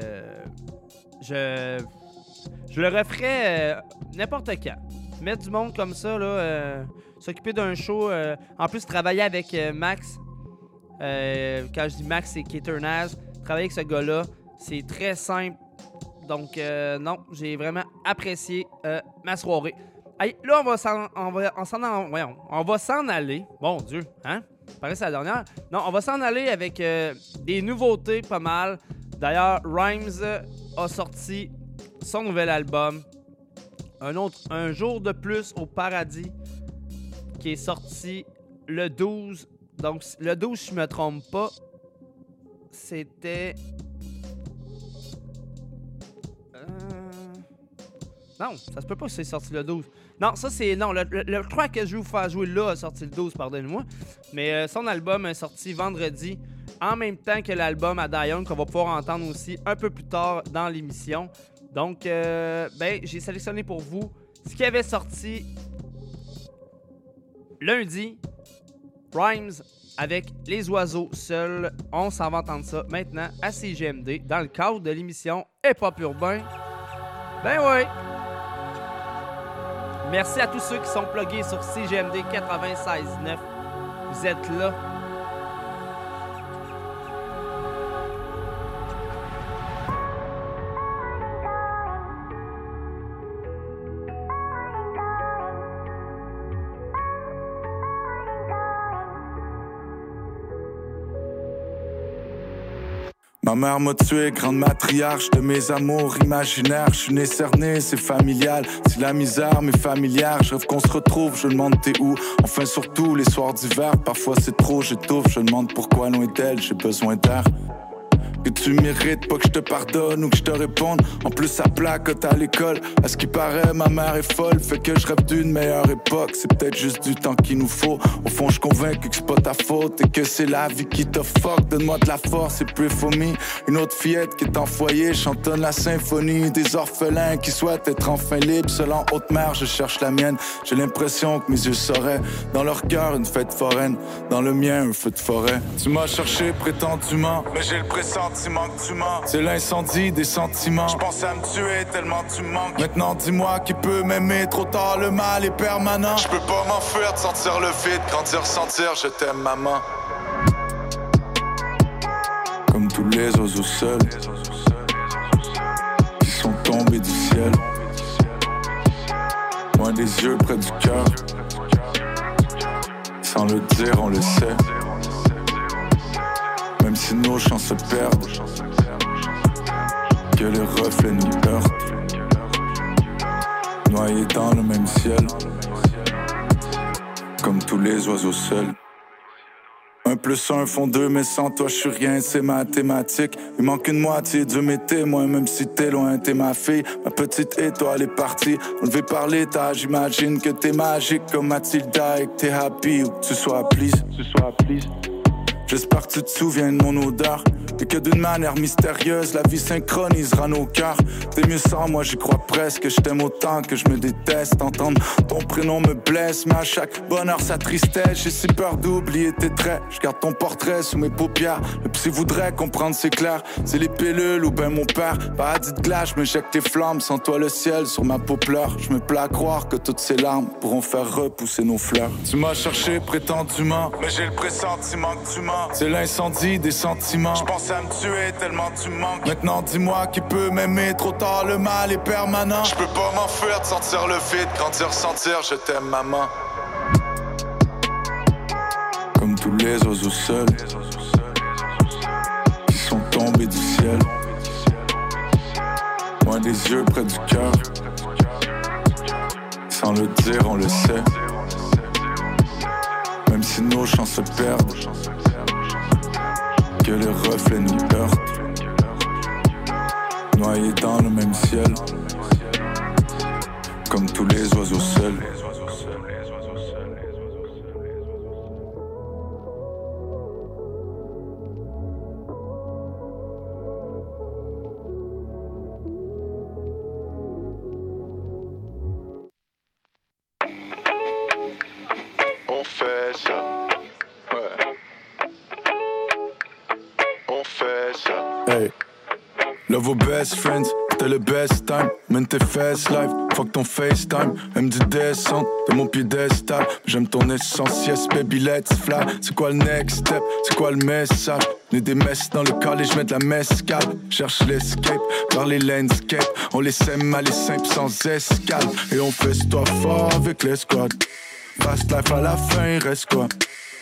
je, je le referais euh, n'importe quand. Mettre du monde comme ça, là, euh, s'occuper d'un show. euh, en plus, travailler avec Max. quand je dis Max, c'est Keter Naz. Travailler avec ce gars-là, c'est très simple. Donc, euh, non, j'ai vraiment apprécié ma soirée. Là, on va s'en on va, s'en aller. Bon Dieu, hein? Que c'est la dernière. Non, on va s'en aller avec euh, des nouveautés pas mal. D'ailleurs, Rhymes a sorti son nouvel album. Un autre, Un jour de plus au paradis, qui est sorti le 12. Donc, le 12, si je me trompe pas, c'était. Euh, Non, ça se peut pas que c'est sorti le 12. Non, ça c'est. Non, le, le, le que je vais vous faire jouer là a sorti le 12, pardonnez-moi. Mais euh, son album est sorti vendredi, en même temps que l'album à Dion, qu'on va pouvoir entendre aussi un peu plus tard dans l'émission. Donc, euh, ben, j'ai sélectionné pour vous ce qui avait sorti lundi. Rhymes avec Les Oiseaux Seuls. On s'en va entendre ça maintenant à CGMD dans le cadre de l'émission Hip Hop Urbain. Ben ouais! Merci à tous ceux qui sont plugués sur CGMD 96.9. Vous êtes là. Ma mère m'a tué, grande matriarche de mes amours imaginaires. Je suis né cerné, c'est familial. Si la misère m'est familière, je rêve qu'on se retrouve. Je demande t'es où? Enfin, surtout les soirs d'hiver. Parfois c'est trop, j'étouffe. Je demande pourquoi loin d'elle, j'ai besoin d'air. Que tu mérites pas que je te pardonne ou que je te réponde. En plus, ça placote à l'école. À ce qui paraît, ma mère est folle. Fait que je rêve d'une meilleure époque. C'est peut-être juste du temps qu'il nous faut. Au fond, je convaincu que c'est pas ta faute et que c'est la vie qui te fuck. Donne-moi de la force et puis me Une autre fillette qui est en foyer chantonne la symphonie des orphelins qui souhaitent être enfin libres. Seul en haute mer, je cherche la mienne. J'ai l'impression que mes yeux sauraient. Dans leur cœur, une fête foraine. Dans le mien, un feu de forêt. Tu m'as cherché prétendument, mais j'ai le pressentiment que tu mens. C'est l'incendie des sentiments. Je pensais à me tuer tellement tu me manques. Maintenant, dis-moi qui peut m'aimer. Trop tard, le mal est permanent. Je peux pas m'enfuir de sentir le vide, grandir, sentir, je t'aime, maman. Comme tous les oiseaux seuls qui sont tombés du ciel. Loin des yeux, près du cœur. Sans le dire, on le sait. Même si nos chants se perdent, que les reflets nous heurtent. Noyés dans le même ciel, comme tous les oiseaux seuls. Un plus un font deux, mais sans toi je suis rien, c'est mathématique. Il manque une moitié de mes témoins, même si t'es loin, t'es ma fille. Ma petite étoile est partie, enlevée par l'état. J'imagine que t'es magique comme Mathilda et que t'es happy ou que tu sois. Tu sois please. J'espère que tu te souviens de mon odeur Et que d'une manière mystérieuse La vie synchronisera nos cœurs. T'es mieux sans moi j'y crois presque. Je t'aime autant que je me déteste. Entendre ton prénom me blesse Mais à chaque bonheur sa tristesse. J'ai si peur d'oublier tes traits. Je garde ton portrait sous mes paupières. Le psy voudrait comprendre c'est clair. C'est les pilules ou ben mon père. Paradis de glace je me jette tes flammes. Sans toi le ciel sur ma peau pleure. Je me plais à croire que toutes ces larmes Pourront faire repousser nos fleurs. Tu m'as cherché prétendument Mais j'ai le pressentiment que tu mens. C'est l'incendie des sentiments. À me tuer tellement tu manques. Maintenant dis-moi qui peut m'aimer. Trop tard, le mal est permanent. Je peux pas m'enfuir de sentir le vide, grandir, sentir. Je t'aime, maman. Comme tous les oiseaux seuls qui sont tombés du ciel. Loin des yeux, près du cœur. Sans le dire, on le sait. Même si nos chants se perdent que les reflets nous. Noyés dans le même ciel, comme tous les oiseaux seuls. T'as le best time. Mène tes fesses live, fuck ton FaceTime. Elle me dit descendre de mon piédestal. J'aime ton essence, yes baby, let's fly. C'est quoi le next step? C'est quoi le message? Né des messes dans le college, je mets de la mescale. Cherche l'escape par les landscapes. On les sème à les simples sans escale. Et on fait toi fort avec les squads. Fast life à la fin, il reste quoi?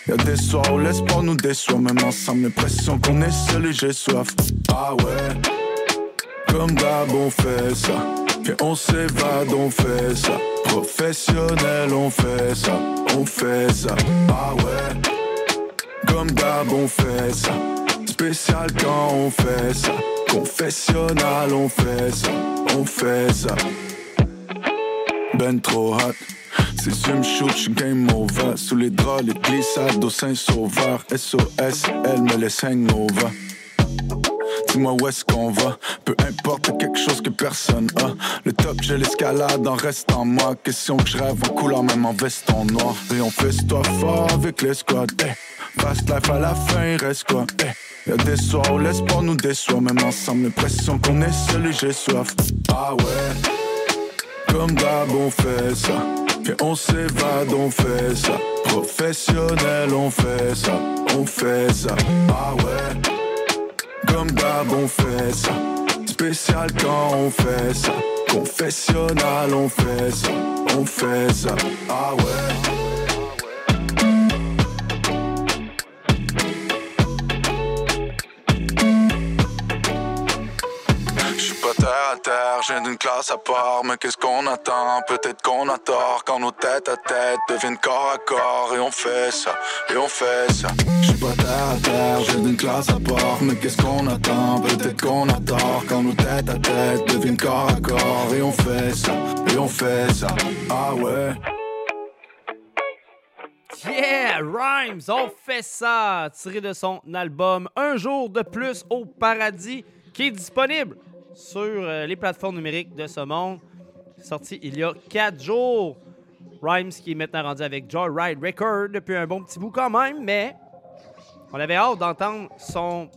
Y'a des soirs où l'espoir nous déçoit. Même ensemble, l'impression qu'on est seul et j'ai soif. Ah ouais. Comme d'hab, on fait ça. Et on s'évade, on fait ça. Professionnel, on fait ça. On fait ça. Ah ouais. Comme d'hab, on fait ça. Spécial quand on fait ça. Confessionnal, on fait ça. On fait ça. Ben trop hot. Si tu me shoot, game over. Sous les draps, les glissades au Saint-Sauveur. SOS, elle me laisse hangover. Dis-moi où est-ce qu'on va. Peu importe, quelque chose que personne a. Le top, j'ai l'escalade en restant moi. Question que je rêve en couleur, même en veston noir. Et on fait toi fort avec les squads hey. Fast life à la fin, il reste quoi. Hey. Y'a des soirs où l'espoir nous déçoit. Même ensemble, l'impression qu'on est seul et j'ai soif. Ah ouais. Comme d'hab, on fait ça. Et on s'évade, on fait ça. Professionnel, on fait ça. On fait ça. Ah ouais comme d'hab, on fait ça. Spécial quand on fait ça. Confessionnal, on fait ça. On fait ça. Ah ouais. J'ai d'une classe à part, mais qu'est-ce qu'on attend? Peut-être qu'on a tort quand nos têtes à tête deviennent corps à corps et on fait ça, et on fait ça. J'suis pas terre à terre, j'ai d'une classe à part, mais qu'est-ce qu'on attend? Peut-être qu'on a tort quand nos têtes à tête deviennent corps à corps et on fait ça, et on fait ça. Ah ouais. Yeah, Rhymes, on fait ça! Tiré de son album Un jour de plus au paradis, qui est disponible sur euh, les plateformes numériques de ce monde. Sorti il y a 4 jours. Rhymes qui est maintenant rendu avec Joyride Record depuis un bon petit bout quand même, mais on avait hâte d'entendre son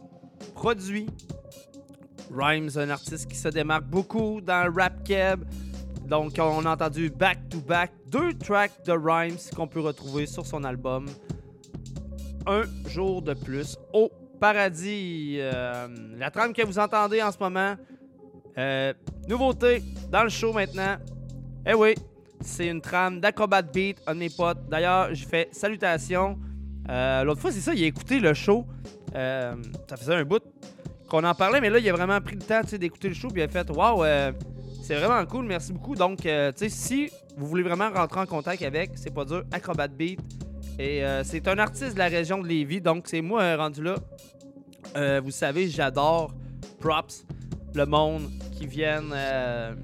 produit. Rhymes, un artiste qui se démarque beaucoup dans rap keb. Donc, on a entendu back-to-back deux tracks de Rhymes qu'on peut retrouver sur son album Un jour de plus au paradis. Euh, la trame que vous entendez en ce moment, euh, nouveauté dans le show maintenant. Eh oui, c'est une trame d'Acrobat Beat, un de potes. D'ailleurs, j'ai fait salutations. Euh, L'autre fois, c'est ça, il a écouté le show. Euh, ça faisait un bout qu'on en parlait, mais là, il a vraiment pris le temps d'écouter le show. Puis il a fait Waouh, c'est vraiment cool, merci beaucoup. Donc, si vous voulez vraiment rentrer en contact avec, c'est pas dur, Acrobat Beat. Et c'est un artiste de la région de Lévis, donc c'est moi rendu là. Vous savez, j'adore props, le monde qui viennent euh,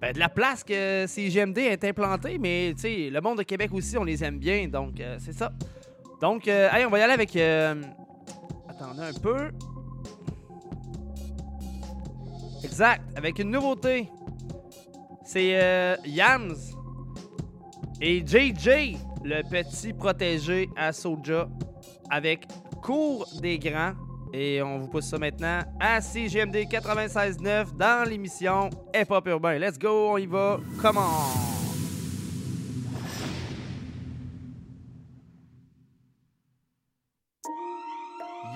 ben, de la place que CGMD est implanté, mais le monde de Québec aussi, on les aime bien, donc euh, c'est ça. Donc, euh, allez, on va y aller avec. euh, attendez un peu. Exact, avec une nouveauté. C'est euh, Yams et JJ, le petit protégé à Soja, avec Cours des Grands. Et on vous pousse ça maintenant à CGMD 96.9 dans l'émission Hip Hop Urbain. Let's go, on y va. Comment?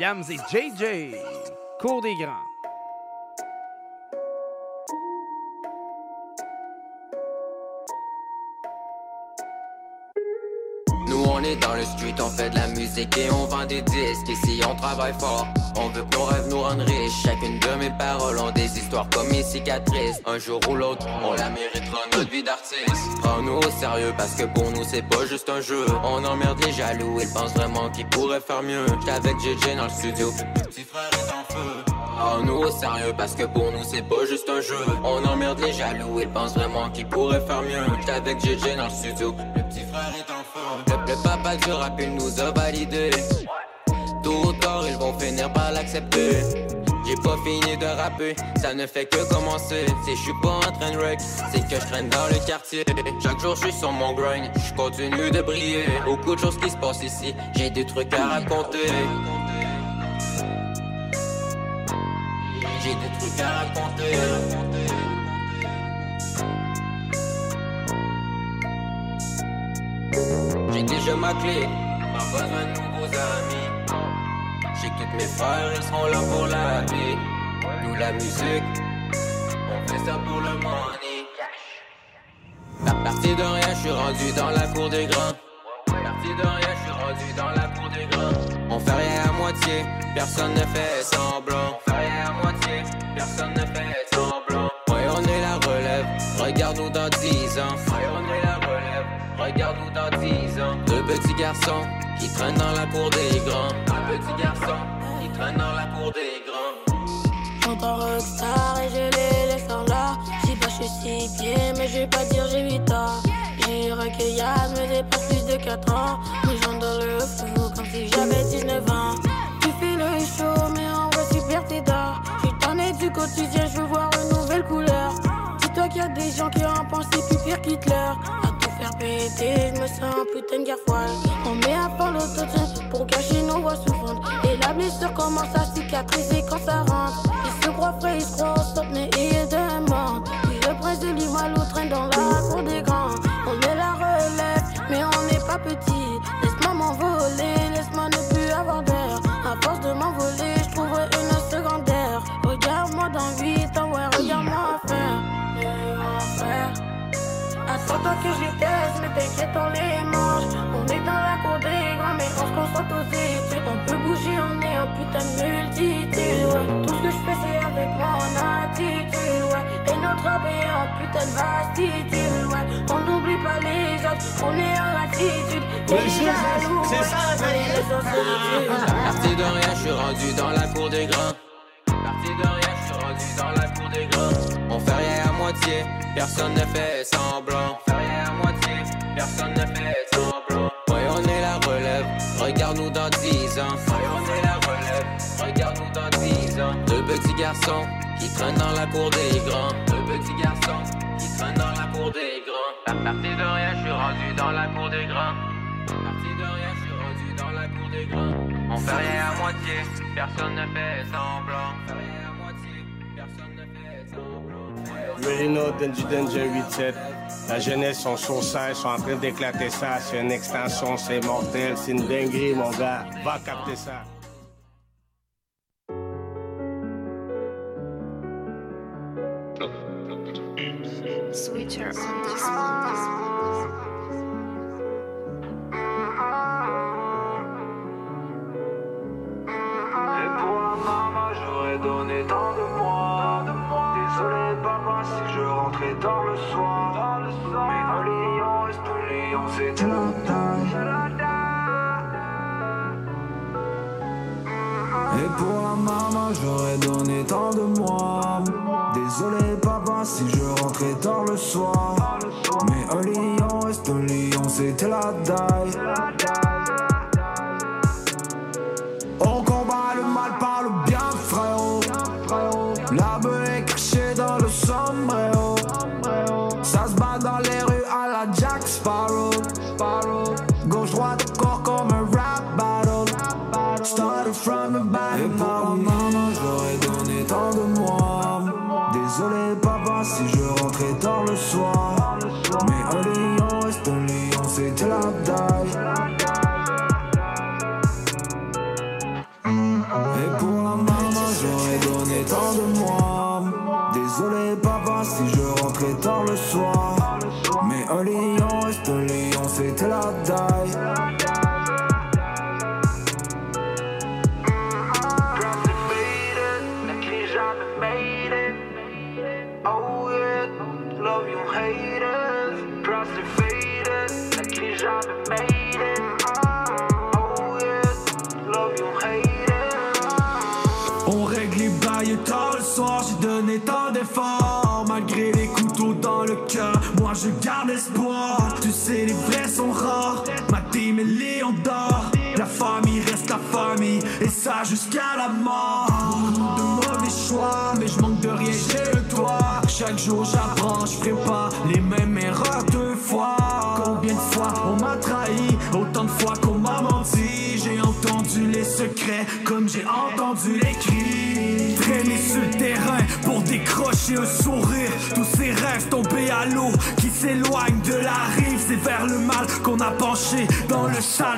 Yams et JJ, Cours des Grands. On est dans le street, on fait de la musique et on vend des disques. Ici on travaille fort, on veut que nos nous rendent riches. Chacune de mes paroles ont des histoires comme mes cicatrices. Un jour ou l'autre, on la méritera notre vie d'artiste. Prends-nous au sérieux parce que pour nous c'est pas juste un jeu. On emmerde les jaloux, ils pensent vraiment qu'ils pourraient faire mieux. J'étais avec JJ dans le studio, en feu. Prends-nous au sérieux parce que pour nous c'est pas juste un jeu. On emmerde les jaloux, ils pensent vraiment qu'ils pourraient faire mieux. J'étais avec JJ dans le studio, le petit frère est en feu. Le, le papa du rap il nous a validé. Tôt ou tard ils vont finir par l'accepter. J'ai pas fini de rapper, ça ne fait que commencer. Si je suis pas en train de wreck, c'est que je traîne dans le quartier. Chaque jour je suis sur mon grind, je continue de briller. Beaucoup de choses qui se passent ici, j'ai des trucs à raconter. J'ai déjà ma clé, pas besoin de nouveaux amis. J'ai que mes frères, ils seront là pour la vie. Nous, la musique, on fait ça pour le money. À partir de rien, je suis rendu dans la cour des grands. À partir de rien, je suis rendu dans la cour des grands. On fait rien à moitié, personne ne fait semblant. On fait rien à moitié, personne ne fait semblant. Ouais, on est la relève, regarde-nous dans 10 ans. Ouais, on est la relève, regarde-nous dans 10 ans. Deux petits garçons qui traînent dans la cour des grands. Deux petits garçons qui traînent dans la cour des grands. J'entends rockstar et je les laisse en là. Si pas je six pieds, mais je vais pas dire j'ai 8 ans. J'ai recueillade, me dépasse plus de 4 ans. J'entre dans le comme si j'avais 19 ans. Tu fais le chaud, mais en vrai super t'es d'or. Je tanné du quotidien, je veux voir une nouvelle couleur. Dis-toi qu'il y a des gens qui ont pensé plus pire qu'Hitler. À tout faire péter, je me sens en putain de guerre folle. On met à fond l'autotune pour cacher nos voix souffrantes. Et la blessure commence à cicatriser quand ça rentre. Ils se croient frais, ils se croient au mais ils demandent. Puis le prince de l'Ivoire traîne dans la cour des grands. Attends-toi que je les teste, mais t'inquiète, on les mange. On est dans la cour des grands, mais on se concentre aux études. On peut bouger, on est en putain de multitude. Ouais. Tout ce que je fais, c'est avec mon attitude. Ouais. Et notre rap est en putain de vastitude. Ouais. On n'oublie pas les autres, on est en attitude. Les jaloux, c'est ça. Parti de rien, je suis rendu dans la cour des grands. Parti de rien, dans la cour des grands. On fait rien à moitié, personne ne fait semblant. On fait rien à moitié, personne ne fait semblant. Ouais, on est la relève, regarde-nous dans 10 ans. Ouais, on est la relève, regarde-nous dans 10 ans. Deux petits garçons qui traînent dans la cour des grands. Deux petits garçons qui traînent dans la cour des grands. À partir de rien, je suis rendu dans la cour des grands. À partir de rien, je suis rendu dans la cour des grands. On fait rien à moitié, personne ne fait semblant. Know Danger Danger 8-7. La jeunesse sont sur ça, ils sont en train d'éclater ça. C'est une extension, c'est mortel, c'est une dinguerie, mon gars. Va capter ça.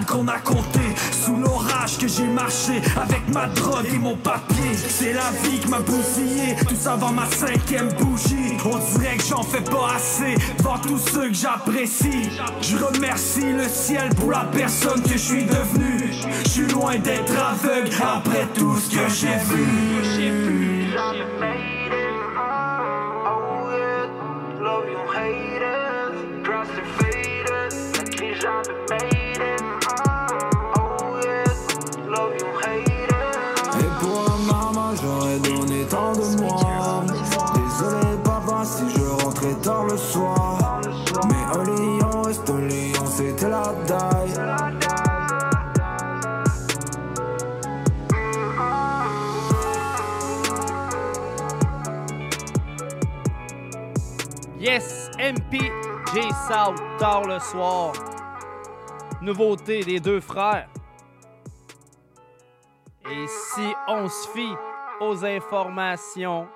Qu'on a compté. Sous l'orage que j'ai marché avec ma drogue et mon papier. C'est la vie qui m'a bousillé, tout ça avant ma cinquième bougie. On dirait que j'en fais pas assez devant tous ceux que j'apprécie. Je remercie le ciel pour la personne que je suis devenu. Je suis loin d'être aveugle après tout ce que j'ai vu. South, tard le soir. Nouveauté des deux frères. Et si on se fie aux informations,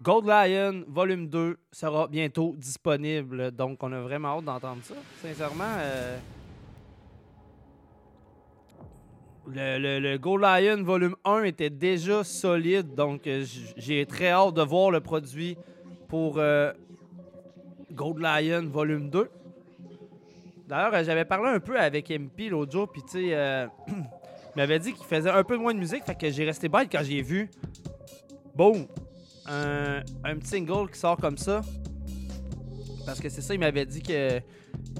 Gold Lion Volume 2 sera bientôt disponible. Donc, on a vraiment hâte d'entendre ça. Sincèrement, euh, le, Gold Lion Volume 1 était déjà solide. Donc, j'ai très hâte de voir le produit pour euh, Gold Lion Volume 2. D'ailleurs, euh, j'avais parlé un peu avec MP l'autre jour, puis tu sais, euh, il m'avait dit qu'il faisait un peu moins de musique, fait que j'ai resté bête quand j'ai vu. Boom! Un, un petit single qui sort comme ça. Parce que c'est ça, il m'avait dit que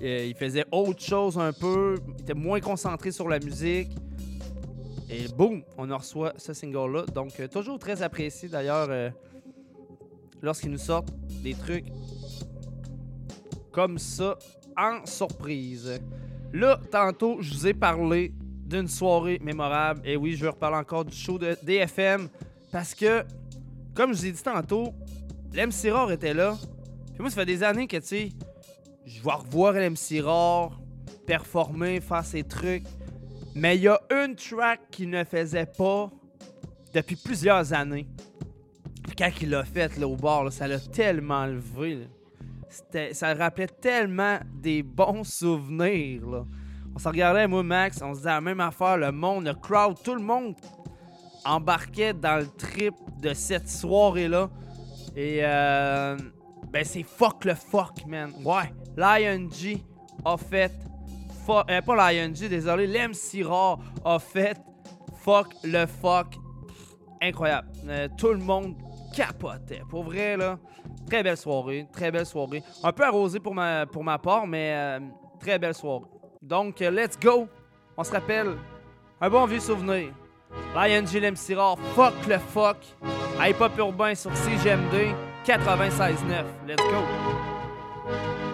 euh, il faisait autre chose un peu, il était moins concentré sur la musique. Et boum, on reçoit ce single-là. Donc, toujours très apprécié d'ailleurs lorsqu'ils nous sortent des trucs comme ça en surprise. Là, tantôt, je vous ai parlé d'une soirée mémorable. Et oui, je vais reparler encore du show de DFM parce que, comme je vous ai dit tantôt, l'MC Rare était là. Puis moi, ça fait des années que, tu sais, je vais revoir l'MC Rare performer, faire ses trucs. Mais il y a une track qu'il ne faisait pas depuis plusieurs années. Puis quand il l'a fait là, au là, ça l'a tellement levé. Ça rappelait tellement des bons souvenirs. Là. On s'en regardait, moi, Max, on se disait la même affaire. Le monde, le crowd, tout le monde embarquait dans le trip de cette soirée-là. Et euh, ben c'est fuck le fuck, man. Ouais, l'ING a fait. Fuck, euh, pas l'ING, désolé, l'MC Rare a fait fuck le fuck. Incroyable. Euh, tout le monde capotait. Pour vrai, là, très belle soirée. Très belle soirée. Un peu arrosé pour ma, pour ma part, mais euh, très belle soirée. Donc, euh, let's go. On se rappelle. Un bon vieux souvenir. L'ING, l'MC Rare, fuck le fuck. Hip Hop Urbain sur CGMD 96.9. Let's go.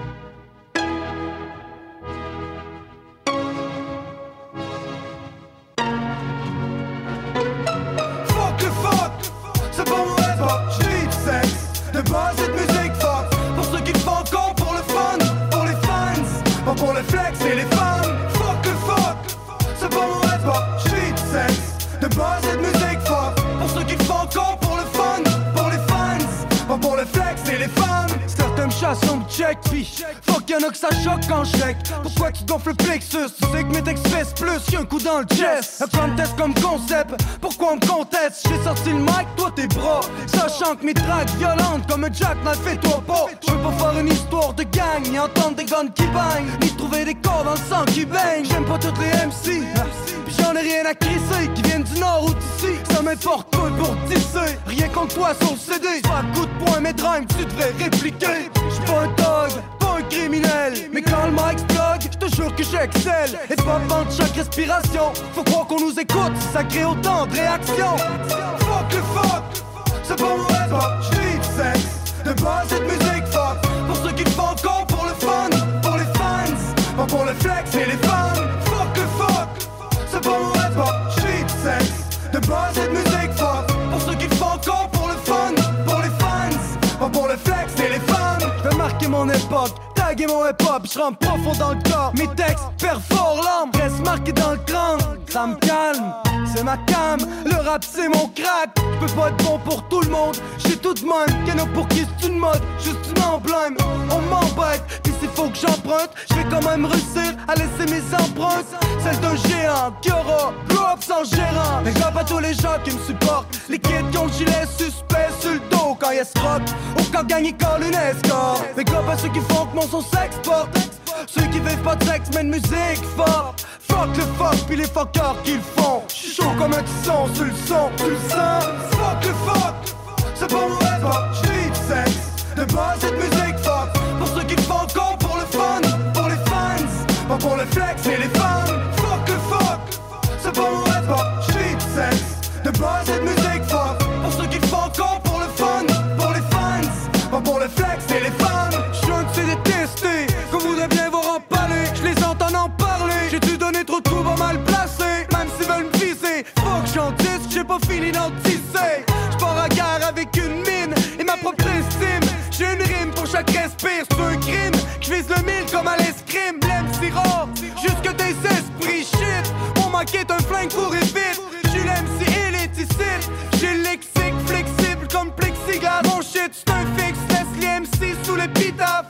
Chassons me a que ça choque quand je check. Pourquoi tu gonfles le plexus? Tu sais que mes textes fessent plus qu'un coup dans le chest. Un contest comme concept, pourquoi on me conteste? J'ai sorti le mic, toi tes bras. Sachant que mes tracks violentes comme un jackknife, fais-toi pas. Je veux pas faire une histoire de gang, ni entendre des guns qui bang, ni trouver des corps dans le sang qui baigne. J'aime pas toutes les MC, pis j'en ai rien à crisser, qui viennent du nord ou d'ici. Ça m'importe peu pour tisser, rien contre toi sur le CD. Pas coup de poing, mes drimes, tu devrais répliquer. J'suis pas un dog, mais quand le mic plug, j'te jure que j'excelle. Et pas vendre chaque respiration, faut croire qu'on nous écoute, ça crée autant de réactions. Fuck le fuck, c'est pas mon hip-hop, j'vis de sexe, de base et de musique fuck. Pour ceux qui le font encore pour le fun, pour les fans, Pas pour le flex et les femmes. Fuck le fuck. C'est pas mon rap, j'suis de sexe. De base et de musique fuck. Pour ceux qui le font encore pour le fun. Pour les fans. Pas pour le flex et les femmes. J'vais marquer mon époque. Taguer mon hip-hop, j'rentre profond dans le corps. Mes textes perforent l'âme, reste marqué dans le crâne. Ça me calme, c'est ma cam. Le rap c'est mon crack. J'peux pas être bon pour tout le monde. J'ai tout de même. Y'en a pour qui c'est une mode, juste une emblème. On m'embête, pis s'il faut que j'emprunte, j'vais quand même réussir à laisser mes empreintes. Celle d'un géant qui aura grow sans gérant. Mais à tous les gens qui me supportent. Les kids qui ont le gilet suspect sur le dos quand y'a se rock. Ou quand gagne une escorte. Mais à ceux qui font que mon son s'exporte. Ceux qui vivent pas de sexe de musique forte. Fuck le fuck pis les fuckers qui le font. J'suis chaud comme un tisson sur le son, tu le sens. Fuck le fuck, c'est pas mon rap, j'vis de sexe. De de musique fuck. Pour ceux qui le font encore pour le fun, pour les fans. Pas pour le flex et les femmes. D'en tisser. J'pars à guerre avec une mine et ma propre estime. J'ai une rime pour chaque respire, c'est un crime. J'vise le mille comme à l'escrime. L'MC rare, jusque des esprits shit. Mon manqué d'un flingue pour vite. J'suis l'MC éliticide. J'ai le lexique flexible comme plexiglas. Mon shit, c'est un fixe, laisse les MC sous l'épitaphe.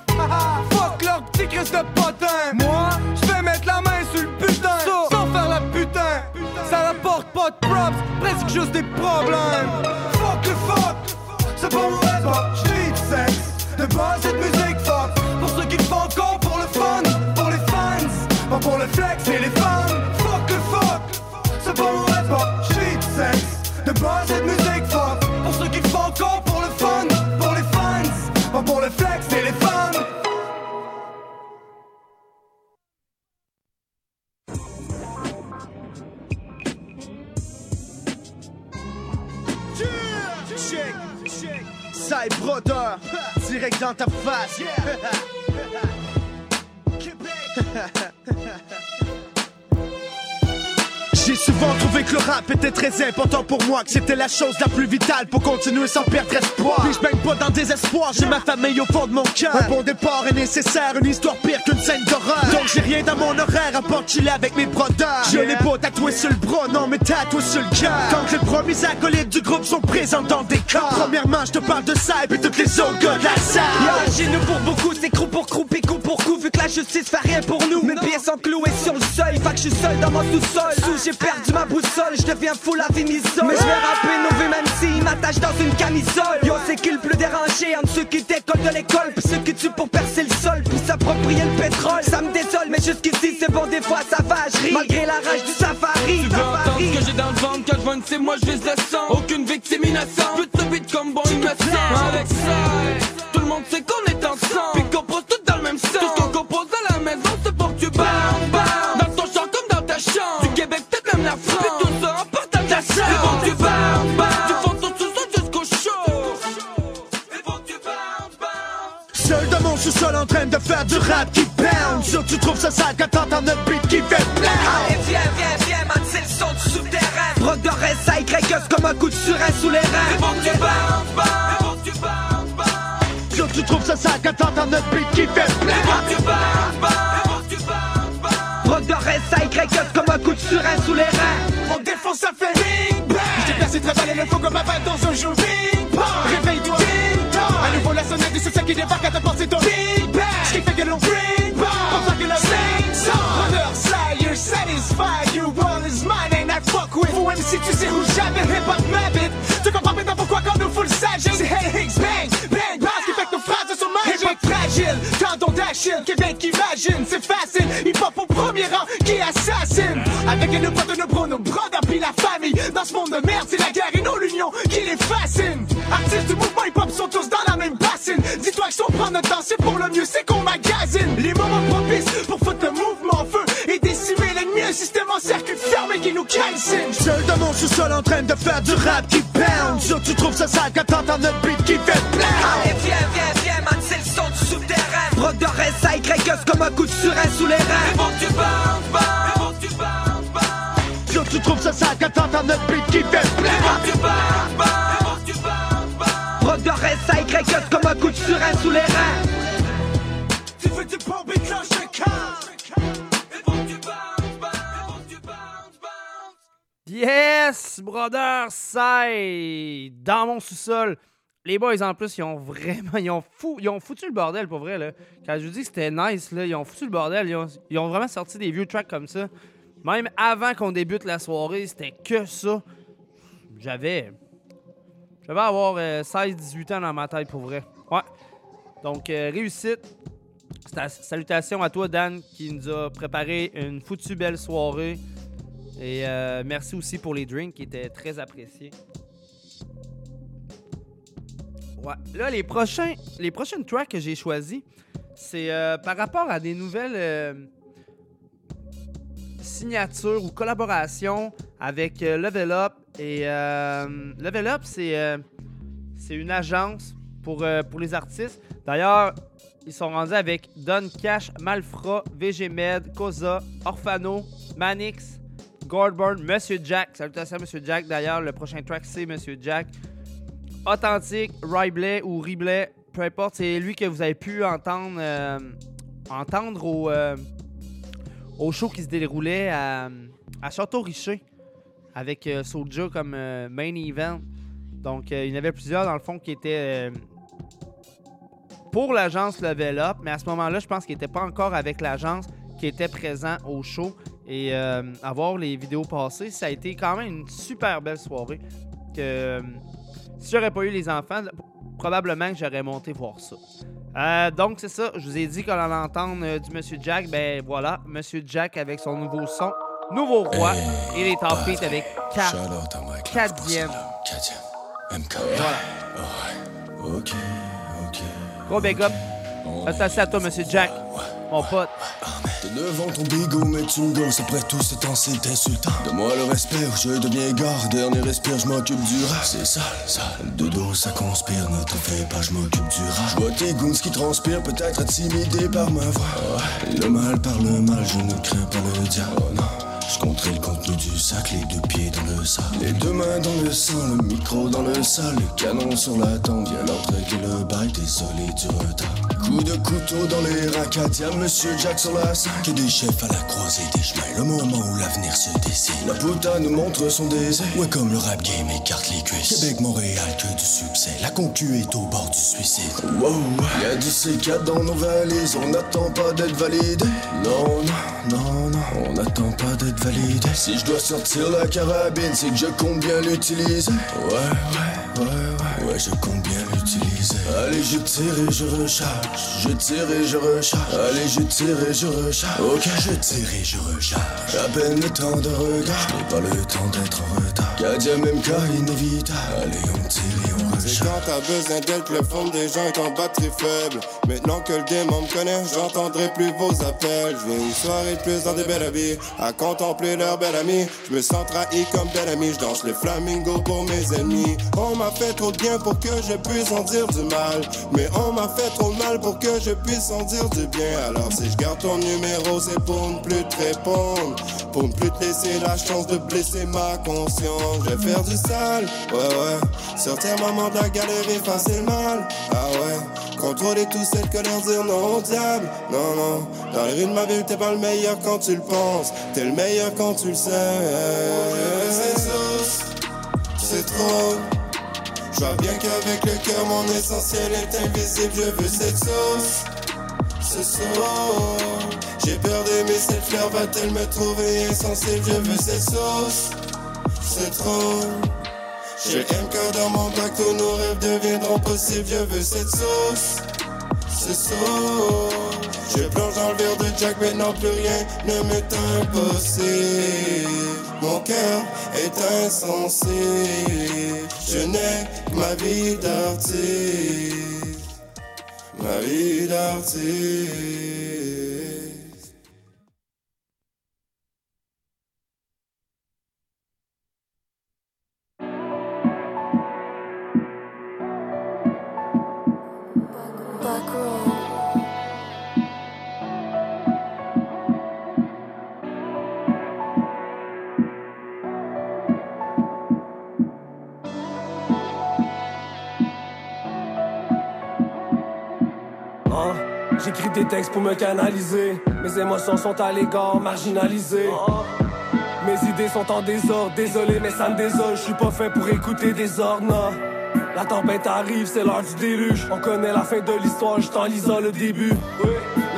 Fuck leur petit Christ de potin. Moi, j'vais mettre la main sur le putain. Sans faire la putain. Ça rapporte pas de props, presque juste des problèmes. Fuck le fuck, c'est pas rap, j'vis de sexe. De base et de musique fuck. Pour ceux qui font encore pour le fun, pour les fans. Pas pour le direct dans rap était très important pour moi, que c'était la chose la plus vitale pour continuer sans perdre espoir. Puis je pas dans le désespoir, j'ai ma famille au fond de mon cœur. Un bon départ est nécessaire, une histoire pire qu'une scène d'horreur. Donc j'ai rien dans mon horaire à part chiller avec mes brodeurs. Je l'ai pas tatoué sur le bras, non mais tatoué sur le cœur. Quand les premiers acolytes du groupe sont présents dans des corps. Premièrement, je te parle de ça et puis toutes les autres gars de la salle. Chez nous pour beaucoup, c'est crou pour crou, puis coup pour coup, vu que la justice fait rien pour nous. Mes pieds sont cloués sur le seuil, fait que je suis seul dans mon sous-sol. Sous, j'ai perdu ma boussole, je deviens fou la vie misole. Mais je vais rapper nos vies même s'ils m'attachent dans une camisole. Yo, c'est qui le plus dérangé entre ceux qui décollent de l'école, puis ceux qui tuent pour percer le sol, puis s'approprier le pétrole? Ça me désole, mais jusqu'ici c'est bon, des fois ça va, je ris. Malgré la rage du safari. Tu veux entendre ce que j'ai dans le ventre quand je vois une c'est moi je vise le sang Aucune victime innocente Plus de vite comme bon innocent Avec ça Tout le monde sait qu'on est ensemble Puis qu'on pose tout dans le même sens Tout ce qu'on compose à la maison c'est pour que tu bam bam Dans ton champ comme dans ta chambre Du Québec peut-être même la France de faire du rap qui pound Sûr tu trouves ça sale quand t'entends notre beat qui fait plein Allez viens, viens, viens, man, c'est le son du souterrain. Rock de reste, Y comme un coup de surin sous les reins. C'est bon que tu bounce, bounce, tu bounce, bounce Sûr tu trouves ça sale quand t'entends notre beat qui fait plein C'est bon que tu bounce, bounce, tu bounce, bounce Rock de reste, Y comme un coup de surin sous les reins. On défonce ça fait ring bang. J'ai placé très mal et le faux comme ma balle dans un jeu ring bang Réveille-toi. Ring bang À nouveau la sonnette et c'est ça qui débarque à ta pensée ton bang Ce qui fait que l'on ring bang Pour ça que le song. Brother, sire, satisfy you World is mine. And I fuck with Vous MC tu sais où j'habite Hip hop m'habite Tu comprends maintenant pourquoi quand nous full s'agit C'est Hey Hicks bang bang. Bang Ce qui fait que nos phrases sont magiques. Hip hop fragile, tendon d'Achille Québec imagine, c'est facile. Hip hop au premier rang qui assassine. Avec nos potes, nos bros, nos brothers puis la famille. Dans ce monde de merde c'est la guerre et non l'union qui les fascine. Artistes du mouvement hip hop sont tous Dis-toi que si on prend notre temps c'est pour le mieux c'est qu'on magasine Les moments propices pour foutre le mouvement en feu Et décimer l'ennemi un système en circuit fermé qui nous calcine Seul dans mon sous-sol en train de faire du rap qui pound Sûr tu trouves ça sale quand t'entends notre beat qui fait plein Allez viens, viens, viens, man, c'est le son du souterrain Rock de Y gueule comme un coup de surin sous les reins. Que tu bounce, bounce. Tu bounce, bounce. Yo, tu trouves ça sale quand t'entends notre beat qui fait que tu bounce, bounce. Surin sous les reins. Tu fais du pop et cloche. Yes, brother, c'est dans mon sous-sol. Les boys, en plus, ils ont vraiment. Ils ont, fou, ils ont foutu le bordel pour vrai. Là. Quand je vous dis que c'était nice, là, ils ont foutu le bordel. Ils ont, ils ont vraiment sorti des vieux tracks comme ça. Même avant qu'on débute la soirée, c'était que ça. J'avais. J'avais avoir 16-18 ans dans ma tête pour vrai. Donc, euh, réussite. Salutations à toi, Dan, qui nous a préparé une foutue belle soirée. Et euh, merci aussi pour les drinks qui étaient très appréciés. Ouais. Là, les prochains, les prochaines tracks que j'ai choisis, c'est euh, par rapport à des nouvelles signatures ou collaborations avec Level Up. Et Level Up, c'est c'est une agence pour, euh, pour les artistes. D'ailleurs, ils sont rendus avec Don Cash, Malfra, VG Med, Koza, Orfano, Manix, Gordburn, Monsieur Jack. Salutations à Monsieur Jack. D'ailleurs, le prochain track, c'est Monsieur Jack. Authentique, Ribley ou Ribley, peu importe, c'est lui que vous avez pu entendre, euh, entendre au, euh, au show qui se déroulait à, à Château-Richer avec euh, Soulja comme main event. Donc, il y en avait plusieurs dans le fond qui étaient pour l'agence Level Up, mais à ce moment-là, je pense qu'il n'était pas encore avec l'agence qui était présent au show. Et euh, à voir les vidéos passées, ça a été quand même une super belle soirée. Que euh, si j'aurais pas eu les enfants, probablement que j'aurais monté voir ça. Euh, donc c'est ça, je vous ai dit qu'on allait entendre euh, du Monsieur Jack. Ben voilà, Monsieur Jack avec son nouveau son, Nouveau Roi, et les Top avec 4 4e. MK. Voilà. Ok, ok. Gros big up. Attention à toi, Monsieur Jack, mon pote. T'es devant ton bigot, mais tu me gosses. Après tout ce temps, c'est insultant. Donne-moi le respect, je deviens gare. Dernier respire, je m'occupe du rap. C'est sale, sale. De dos, ça conspire. Ne te fais pas, je m'occupe du rap. Je vois tes goons qui transpirent, peut-être intimidé par ma voix. Le mal par le mal, je ne crains pas le diable. Oh non. Je compterai le contenu du sac, les deux pieds dans le sable. Les deux mains dans le sang, le micro dans le sale, le canon sur la tente. Viens leur traiter le bail, désolé du retard. Coup de couteau dans les raquettes, y'a Monsieur Jack sur la sac. Que des chefs à la croisée des chemins, le moment où l'avenir se dessine. La putain nous montre son désir. Ouais, comme le rap game écarte les cuisses. Québec, Montréal, que du succès. La concu est au bord du suicide. Wow, y'a du C4 dans nos valises, on n'attend pas d'être validé. Non, non, non, non, on n'attend pas d'être Si je dois sortir la carabine, c'est que je compte bien l'utiliser. Ouais, ouais, ouais, ouais, ouais, je compte bien l'utiliser. Allez, je tire et je recharge. Je tire et je recharge. Allez, je tire et je recharge. Ok, je tire et je recharge. À peine le temps de regard. Je n'ai pas le temps d'être en retard. Kadia, même cas inévitable. Allez, on tire et on C'est recharge. quand t'as besoin d'être le fond des gens est en batterie faible. Maintenant que le démon me connaît, j'entendrai plus vos appels. Je vais une soirée de plus dans des belles habits, à contempler leur belle amie. Je me sens trahi comme belle amie, je danse les flamingos pour mes ennemis. On m'a fait trop de bien pour que je puisse en dire du mal. Mais on m'a fait trop mal pour que je puisse en dire du bien. Alors si je garde ton numéro, c'est pour ne plus te répondre. Pour ne plus te laisser la chance de blesser ma conscience. Je vais faire du sale, ouais ouais. Sortir maman de la galerie, faire le mal, ah ouais. Contrôler tout cette colère, dire non au diable, non non. Dans les rues de ma ville, t'es pas le meilleur quand tu le penses. T'es le meilleur quand tu le sais. C'est trop. Je vois bien qu'avec le cœur, mon essentiel est invisible. Je veux cette sauce, ce sauce. J'ai peur d'aimer cette fleur, va-t-elle me trouver insensible? Je veux cette sauce, c'est trop. J'ai MK dans mon bac, tous nos rêves deviendront possibles. Je veux cette sauce, ce sauce. Je plonge dans le verre de Jack, maintenant plus rien ne m'est impossible. Mon cœur est insensé. Je n'ai que ma vie d'artiste. Ma vie d'artiste. Des textes pour me canaliser. Mes émotions sont à l'égard, marginalisées. Mes idées sont en désordre, désolé, mais ça me désole. Je suis pas fait pour écouter des ordres. La tempête arrive, c'est l'heure du déluge. On connaît la fin de l'histoire, je t'en le début.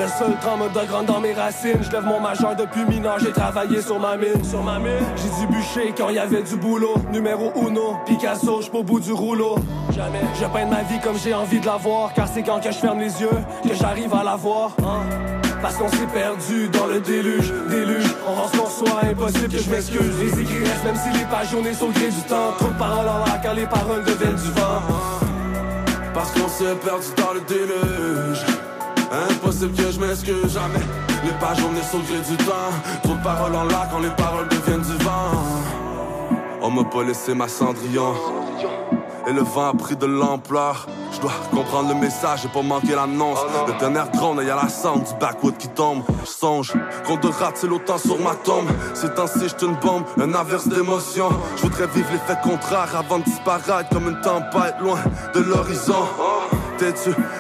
Le seul de grande dans mes racines. Je lève mon majeur depuis mineur, j'ai travaillé sur ma mine. Sur ma mine, j'ai dû bûcher quand il y avait du boulot. Numéro uno, Picasso, j'suis au bout du rouleau. Jamais. Je peins ma vie comme j'ai envie de la voir. Car c'est quand que je ferme les yeux que j'arrive à la voir. hein? Parce qu'on s'est perdu dans le déluge, déluge. On rend ce qu'on soit impossible que je m'excuse. Les écrits restent même si les pages jaunes sont gré du temps. Trop de paroles en l'air quand les paroles deviennent du vent. Parce qu'on s'est perdu dans le déluge Impossible que je m'excuse jamais. Les pages sont au gré du temps. Trop de paroles en l'air quand les paroles deviennent du vent. On m'a pas laissé ma cendrillon. Et le vent a pris de l'ampleur. Je dois comprendre le message et pas manquer l'annonce. Le tonnerre gronde et y a la sound du backwood qui tombe. Je songe qu'on de rate c'est l'autant sur ma tombe. Ces temps-ci j'te une bombe, un averse d'émotion. Je voudrais vivre l'effet contraire avant de disparaître Comme une tempête loin de l'horizon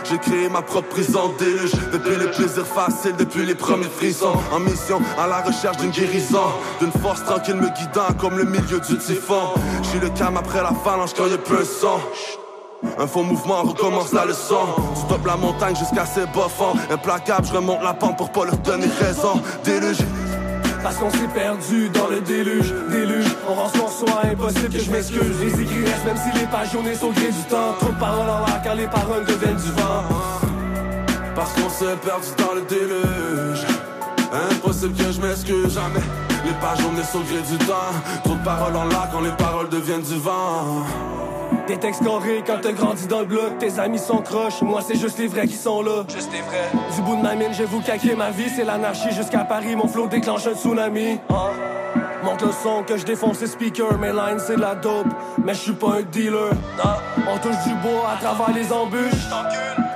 J'ai créé ma propre prison déluge. Depuis les plaisirs faciles, depuis les premiers frissons. En mission, à la recherche d'une guérison. D'une force tranquille me guidant comme le milieu du typhon. J'suis le calme après la phalange quand y'a plus un son un faux mouvement recommence la leçon. Tu la montagne jusqu'à ses bas Implacable, je remonte la pente pour pas leur donner raison. Déluge Parce qu'on s'est perdu dans le déluge, déluge. On rend ce qu'on impossible que je m'excuse. Les écrits restent même si les pages jaunes sont gré du temps. Trop de paroles en l'air quand les paroles deviennent du vent. Parce qu'on s'est perdu dans le déluge Impossible que je m'excuse jamais Les pages jaunes sont gré du temps Trop de paroles en l'air quand les paroles deviennent du vent Des textes carrés quand t'as grandi dans le bloc. Tes amis sont croches, moi c'est juste les vrais qui sont là. Juste les vrais. Du bout de ma mine, je vous caquer ma vie. C'est l'anarchie jusqu'à Paris. Mon flow déclenche un tsunami. Ah. Monte le son que je défonce les speakers. Mes lines c'est de la dope, mais je suis pas un dealer. On touche du bois à travers les embûches.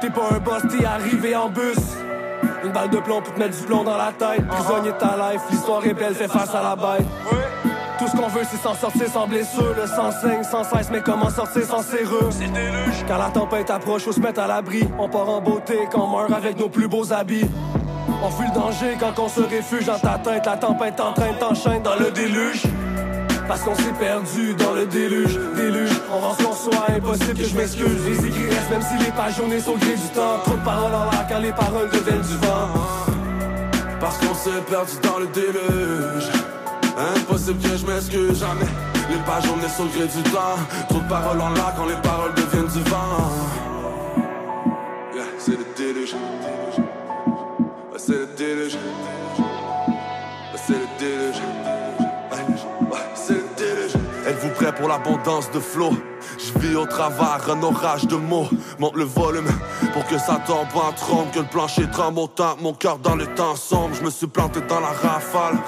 T'es pas un boss, t'es arrivé en bus. Une balle de plomb pour te mettre du plomb dans la tête. Prisonnier de ta life, l'histoire est belle, fais face à la bête. Tout ce qu'on veut, c'est s'en sortir sans blessure. Le sang saigne sans cesse, mais comment sortir sans serrure? C'est déluge. Quand la tempête approche, faut se mettre à l'abri. On part en beauté quand on meurt avec nos plus beaux habits. On fuit le danger quand on se réfugie dans ta tête. La tempête en train de t'enchaîner dans le déluge. Parce qu'on s'est perdu dans le déluge, déluge. On rend qu'on soit impossible que je m'excuse. Les écrits restent même si les pages jaunes sont au gré du temps. Trop de paroles en l'air quand les paroles deviennent du vent. Parce qu'on s'est perdu dans le déluge Impossible que je m'excuse jamais. Les pages jaunes sont au gré du temps. Trop de paroles en l'air quand les paroles deviennent du vent. Yeah, c'est le déluge. C'est le déluge. C'est le déluge. C'est le déluge. Êtes-vous prêt pour l'abondance de flots? Je vis au travers un orage de mots. Monte le volume pour que ça tombe en trompe Que le plancher tremble autant Mon cœur dans le temps sombre. Je me suis planté dans la rafale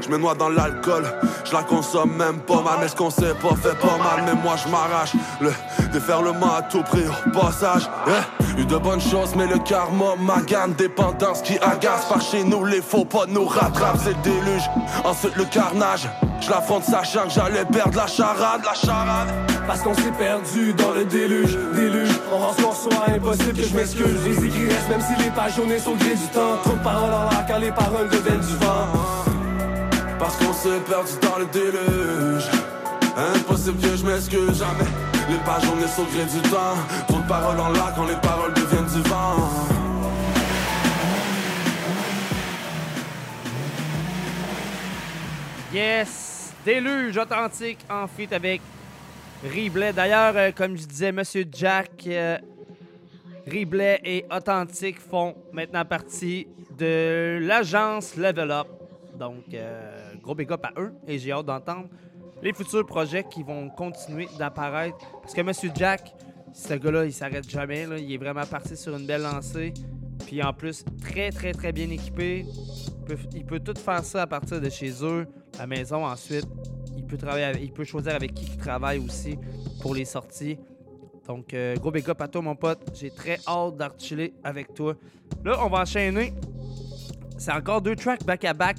je me noie dans l'alcool, je la consomme même pas mal, mais ce qu'on sait pas fait pas mal, mais moi je m'arrache le déferlement à tout prix au passage. Yeah. Eu de bonnes choses, mais le karma magane, dépendance qui agace. Par chez nous, les faux pas nous rattrapent, c'est le déluge. Ensuite le carnage, je l'affronte sachant que j'allais perdre la charade, la charade. Parce qu'on s'est perdu dans le déluge, déluge. On rend ce soit impossible que je m'excuse. Les écrits restent même si les pages jaunes sont gré du temps. Trop de paroles en l'air quand les paroles deviennent du vent. Parce qu'on s'est perdu dans le déluge Impossible que je m'excuse jamais Les pages jaunes sont au gré du temps Trop de paroles en l'air quand les paroles deviennent du vent Yes! Déluge authentique en feat avec Riblet. D'ailleurs, euh, comme je disais, Monsieur Jack, euh, Riblet et Authentique font maintenant partie de l'agence Level Up. Donc, euh, gros big up à eux et j'ai hâte d'entendre les futurs projets qui vont continuer d'apparaître. Parce que Monsieur Jack, ce gars-là, il s'arrête jamais. Il est vraiment parti sur une belle lancée. Puis en plus, très, très, très bien équipé. Il peut, tout faire ça à partir de chez eux, la maison ensuite. Il peut, travailler il peut choisir avec qui il travaille aussi pour les sorties. Donc, euh, gros big up à toi, mon pote. J'ai très hâte d'articuler avec toi. Là, on va enchaîner. C'est encore deux tracks back-à-back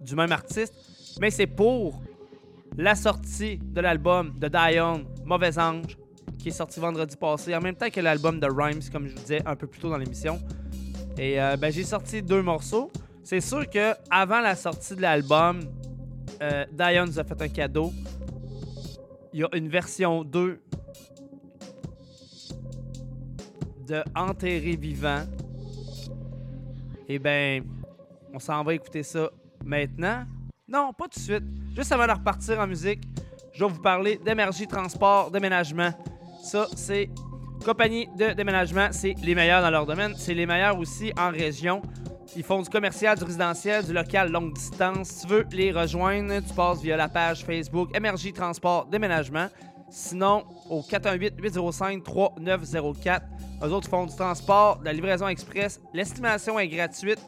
du même artiste, mais c'est pour la sortie de l'album de Dion, Mauvais Ange, qui est sorti vendredi passé, en même temps que l'album de Rhymes, comme je vous disais un peu plus tôt dans l'émission. Et euh, ben, j'ai sorti deux morceaux. C'est sûr que avant la sortie de l'album, euh, Dion nous a fait un cadeau. Il y a une version 2 de Enterré vivant. Et ben, on s'en va écouter ça maintenant? Non, pas tout de suite. Juste avant de repartir en musique, je vais vous parler d'énergie, transport, déménagement. Ça, c'est compagnie de déménagement. C'est les meilleurs dans leur domaine. C'est les meilleurs aussi en région. Ils font du commercial, du résidentiel, du local longue distance. Si tu veux les rejoindre, tu passes via la page Facebook Énergie Transport Déménagement. Sinon, au 418-805-3904. Eux autres font du transport, de la livraison express. L'estimation est gratuite.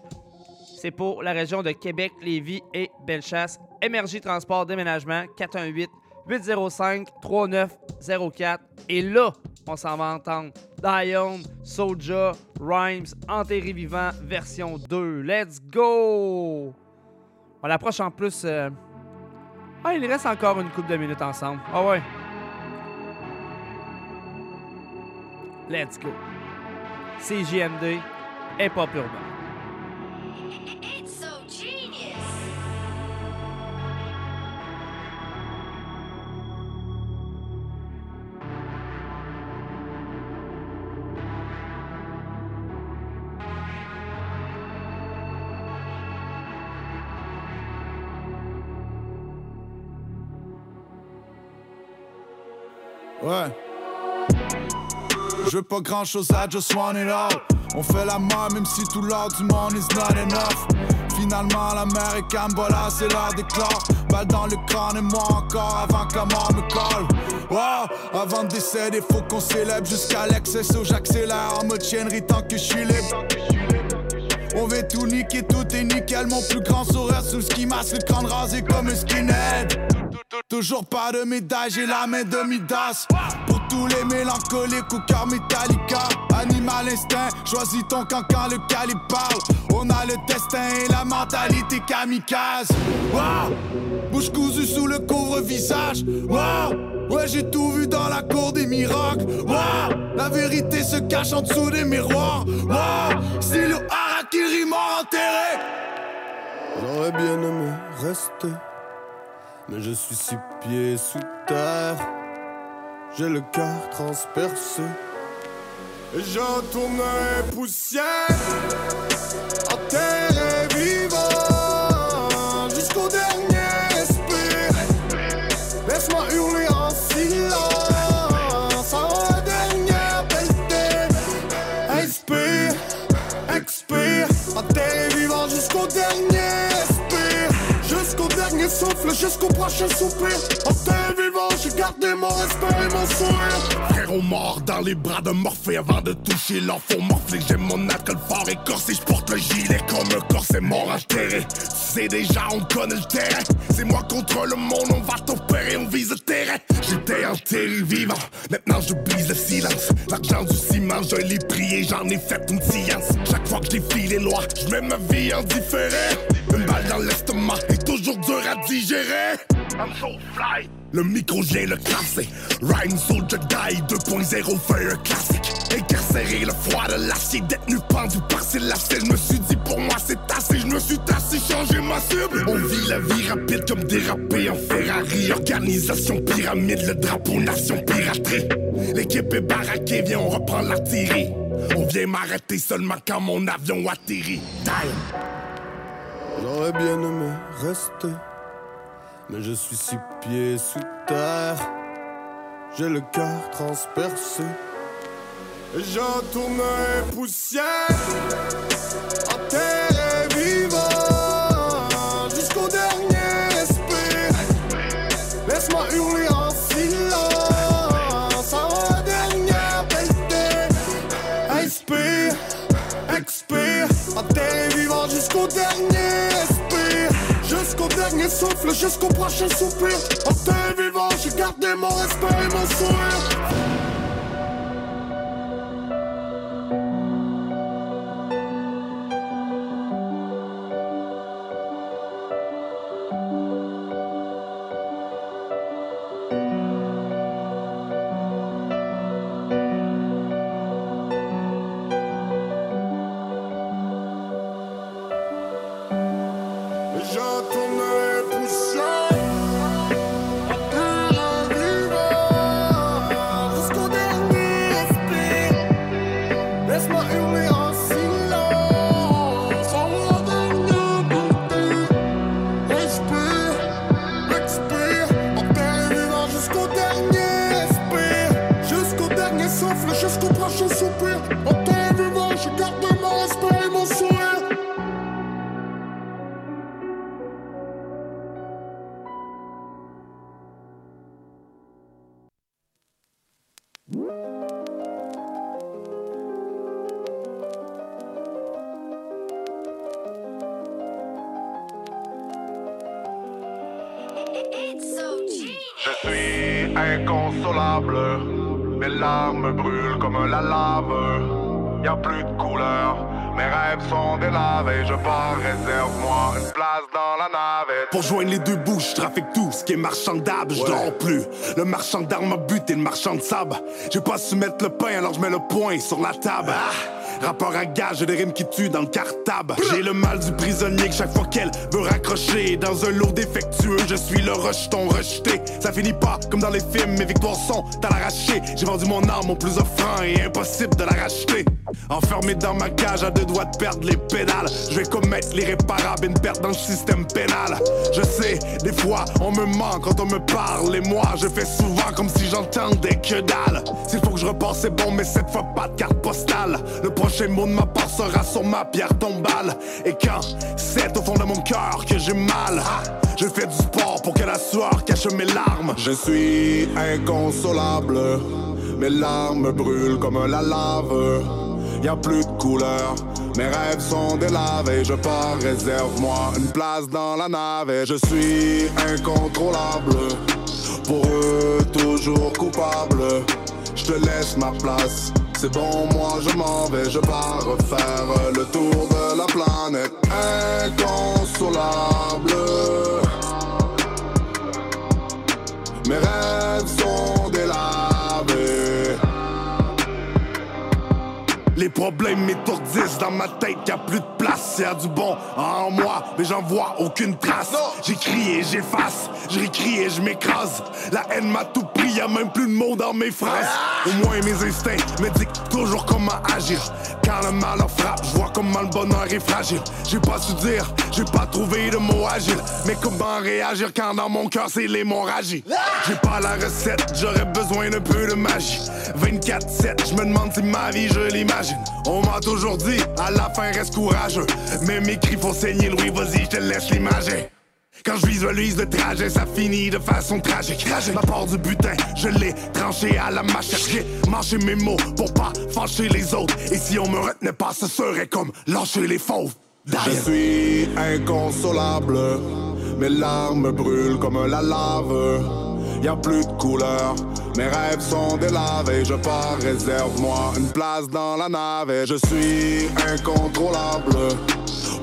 C'est pour la région de Québec, Lévis et Bellechasse. Énergie Transport Déménagement 418 805 3904. Et là, on s'en va entendre Dion, Soja, Rhymes, Enterré Vivant, version 2. Let's go! On approche en plus. euh, Ah, il reste encore une couple de minutes ensemble. Ah ouais. Let's go. CJMD, Hip Hop Urbain. It's so genius. Ouais. Je veux pas grand chose, I just want it all. On fait la main même si tout l'or du monde is not enough. Finalement, la mer est calme, voilà, c'est l'heure d'éclore. Balle dans le crâne et moi encore avant que la mort me colle. Wow, avant de décéder, faut qu'on célèbre jusqu'à l'excès. So j'accélère en mode chiennerie tant que je suis libre. On veut tout niquer, tout est nickel. Mon plus grand sourire sous le ski mask, le crâne rasé comme un skinhead. Toujours pas de médaille, j'ai la main de Midas. Tous les mélancoliques au cœur Metallica. Animal instinct, choisis ton quand le calibre parle. On a le destin et la mentalité kamikaze. Bouche cousue sous le couvre-visage. Wow! Ouais, j'ai tout vu dans la cour des miracles. La vérité se cache en dessous des miroirs. Wow! C'est le harakiri mort enterré. J'aurais bien aimé rester, mais je suis six pieds sous terre. J'ai le cœur transpercé. Et j'en tournerai poussière, enterré vivant, jusqu'au dernier respire. Laisse-moi hurler en silence, en la dernière pelletée. Inspire, expire, enterré vivant jusqu'au dernier respire. Jusqu'au dernier souffle, jusqu'au prochain soupir. Enterré vivant, j'ai gardé mon respect et mon sourire. Frérot mort dans les bras de Morphée avant de toucher l'enfant morflé. J'aime mon alcool fort écorcé, je porte le gilet comme un corps, c'est mort enterré. Tu sais déjà, on connaît le terrain. C'est moi contre le monde, on va t'opérer, on vise le terrain. J'étais enterré vivant, maintenant je brise le silence. L'argent du ciment, je l'ai prié, j'en ai fait une science. Chaque fois que j'ai filé loin, je mets ma vie en différé. Une balle dans l'estomac est toujours dur à digérer. I'm so fly. Le micro, je le classer. Rhyme Soldier Guy 2.0 fait un classique. Incarcéré, le froid de l'acier, détenu pendu par ses lacets. Je me suis dit pour moi c'est assez, je me suis tassé, changé ma cible. On vit la vie rapide comme dérapé en Ferrari. Organisation pyramide, le drapeau nation piraterie. L'équipe est baraquée, viens on reprend l'artillerie. On vient m'arrêter seulement quand mon avion atterrit. Damn. J'aurais bien aimé rester, mais je suis six pieds sous terre. J'ai le cœur transpercé. Et j'en tournerai poussière, enterré vivant, jusqu'au dernier respire. Laisse-moi hurler en silence, en la dernière pelletée. Inspire, expire, enterré vivant jusqu'au dernier dernier souffle, jusqu'au prochain soupir. Enterré vivant, j'ai gardé mon respect et mon sourire. Marchand d'armes a buté le marchand de sable. J'ai pas su mettre le pain, alors je mets le poing sur la table. Ah! Rapport à gage, des rimes qui tuent dans le cartable. J'ai le mal du prisonnier que chaque fois qu'elle veut raccrocher dans un lot défectueux, je suis le rejeton rejeté. Ça finit pas comme dans les films, mes victoires sont à l'arraché. J'ai vendu mon arme au plus offrant et impossible de la racheter. Enfermé dans ma cage à deux doigts de perdre les pédales, je vais commettre l'irréparable, une perte dans le système pénal. Je sais, des fois on me ment quand on me parle et moi je fais souvent comme si j'entendais que dalle. S'il faut que je repasse, c'est bon, mais cette fois pas de carte postale. Le prochain mot de ma part sera sur ma pierre tombale. Et quand c'est au fond de mon cœur que j'ai mal, je fais du sport pour que la sueur cache mes larmes. Je suis inconsolable, mes larmes brûlent comme la lave. Y a plus de couleur, mes rêves sont délavés. Je pars, réserve-moi une place dans la navette. Je suis incontrôlable, pour eux toujours coupable. Je te laisse ma place. C'est bon, moi je m'en vais, je pars refaire le tour de la planète. Inconsolable. Mes rêves sont délavés. Les problèmes m'étourdissent dans ma tête, y a plus de place, y a du bon en moi, mais j'en vois aucune trace. J'écris et j'efface, je réécris et je m'écrase. La haine m'a tout pris, y a même plus de mots dans mes phrases. Au moins mes instincts me dictent toujours comment agir. Quand le malheur frappe, je vois comment le bonheur est fragile. J'ai pas su dire, j'ai pas trouvé de mots agiles. Mais comment réagir quand dans mon cœur c'est l'hémorragie? J'ai pas la recette, j'aurais besoin d'un peu de magie. 24-7, je me demande si ma vie je l'imagine. On m'a toujours dit, à la fin reste courageux. Mais mes cris font saigner Louis, vas-y, je te laisse l'imager. Quand je visualise le trajet, ça finit de façon tragique. Ma part du butin, je l'ai tranché à la machette. J'ai mangé mes mots pour pas fâcher les autres. Et si on me retenait pas, ce serait comme lâcher les fauves. Je suis inconsolable, mes larmes brûlent comme la lave. Y a plus de couleur, mes rêves sont délavés. Je pars, réserve-moi une place dans la navette. Je suis incontrôlable,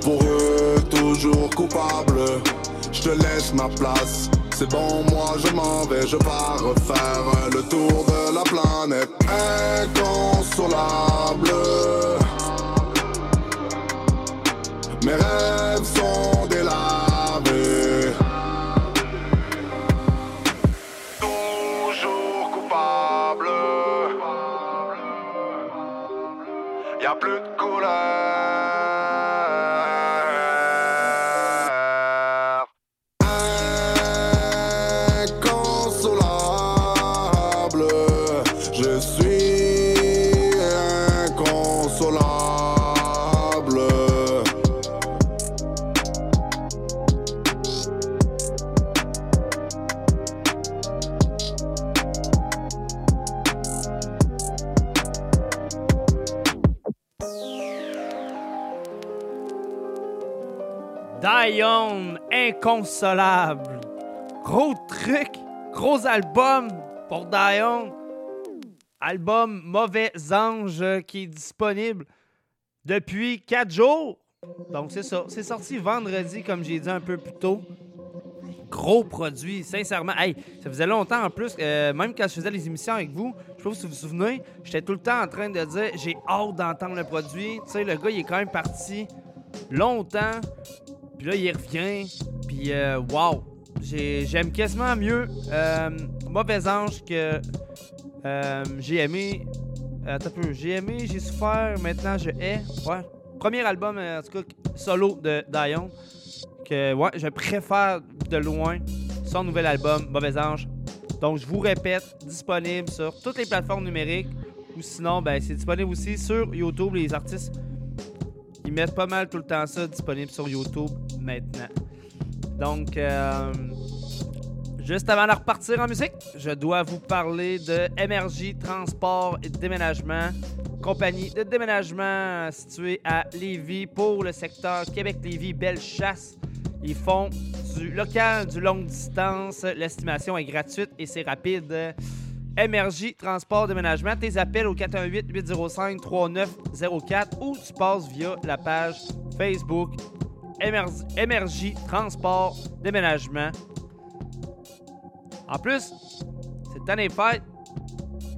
pour eux toujours coupable. Je te laisse ma place. C'est bon, moi je m'en vais, je pars refaire le tour de la planète. Inconsolable. Mes rêves sont plus Dion, inconsolable. Gros truc, gros album pour Dion. Album Mauvais Ange qui est disponible depuis 4 jours. Donc c'est ça. C'est sorti vendredi, comme j'ai dit un peu plus tôt. Gros produit, sincèrement. Hey, ça faisait longtemps en plus, euh, même quand je faisais les émissions avec vous, je sais pas si vous vous souvenez, j'étais tout le temps en train de dire j'ai hâte d'entendre le produit. Tu sais, le gars, il est quand même parti longtemps. Puis là, il revient. Puis, euh, wow! J'ai- J'aime quasiment mieux euh, Mauvais Ange que euh, j'ai aimé. Attends. J'ai aimé, j'ai souffert, maintenant je hais. Ouais. Premier album, euh, en tout cas, solo de Dion. Que, ouais, je préfère de loin son nouvel album, Mauvais Ange. Donc, je vous répète, disponible sur toutes les plateformes numériques. Ou sinon, ben, c'est disponible aussi sur YouTube. Les artistes, ils mettent pas mal tout le temps ça disponible sur YouTube maintenant. Donc, euh, juste avant de repartir en musique, je dois vous parler de MRJ Transport et Déménagement, compagnie de déménagement située à Lévis pour le secteur Québec-Lévis, Belle-Chasse. Ils font du local, du longue distance. L'estimation est gratuite et c'est rapide. MRJ Transport Déménagement, tes appels au 418-805-3904 ou tu passes via la page Facebook MRJ, Transport Déménagement. En plus, temps des fêtes.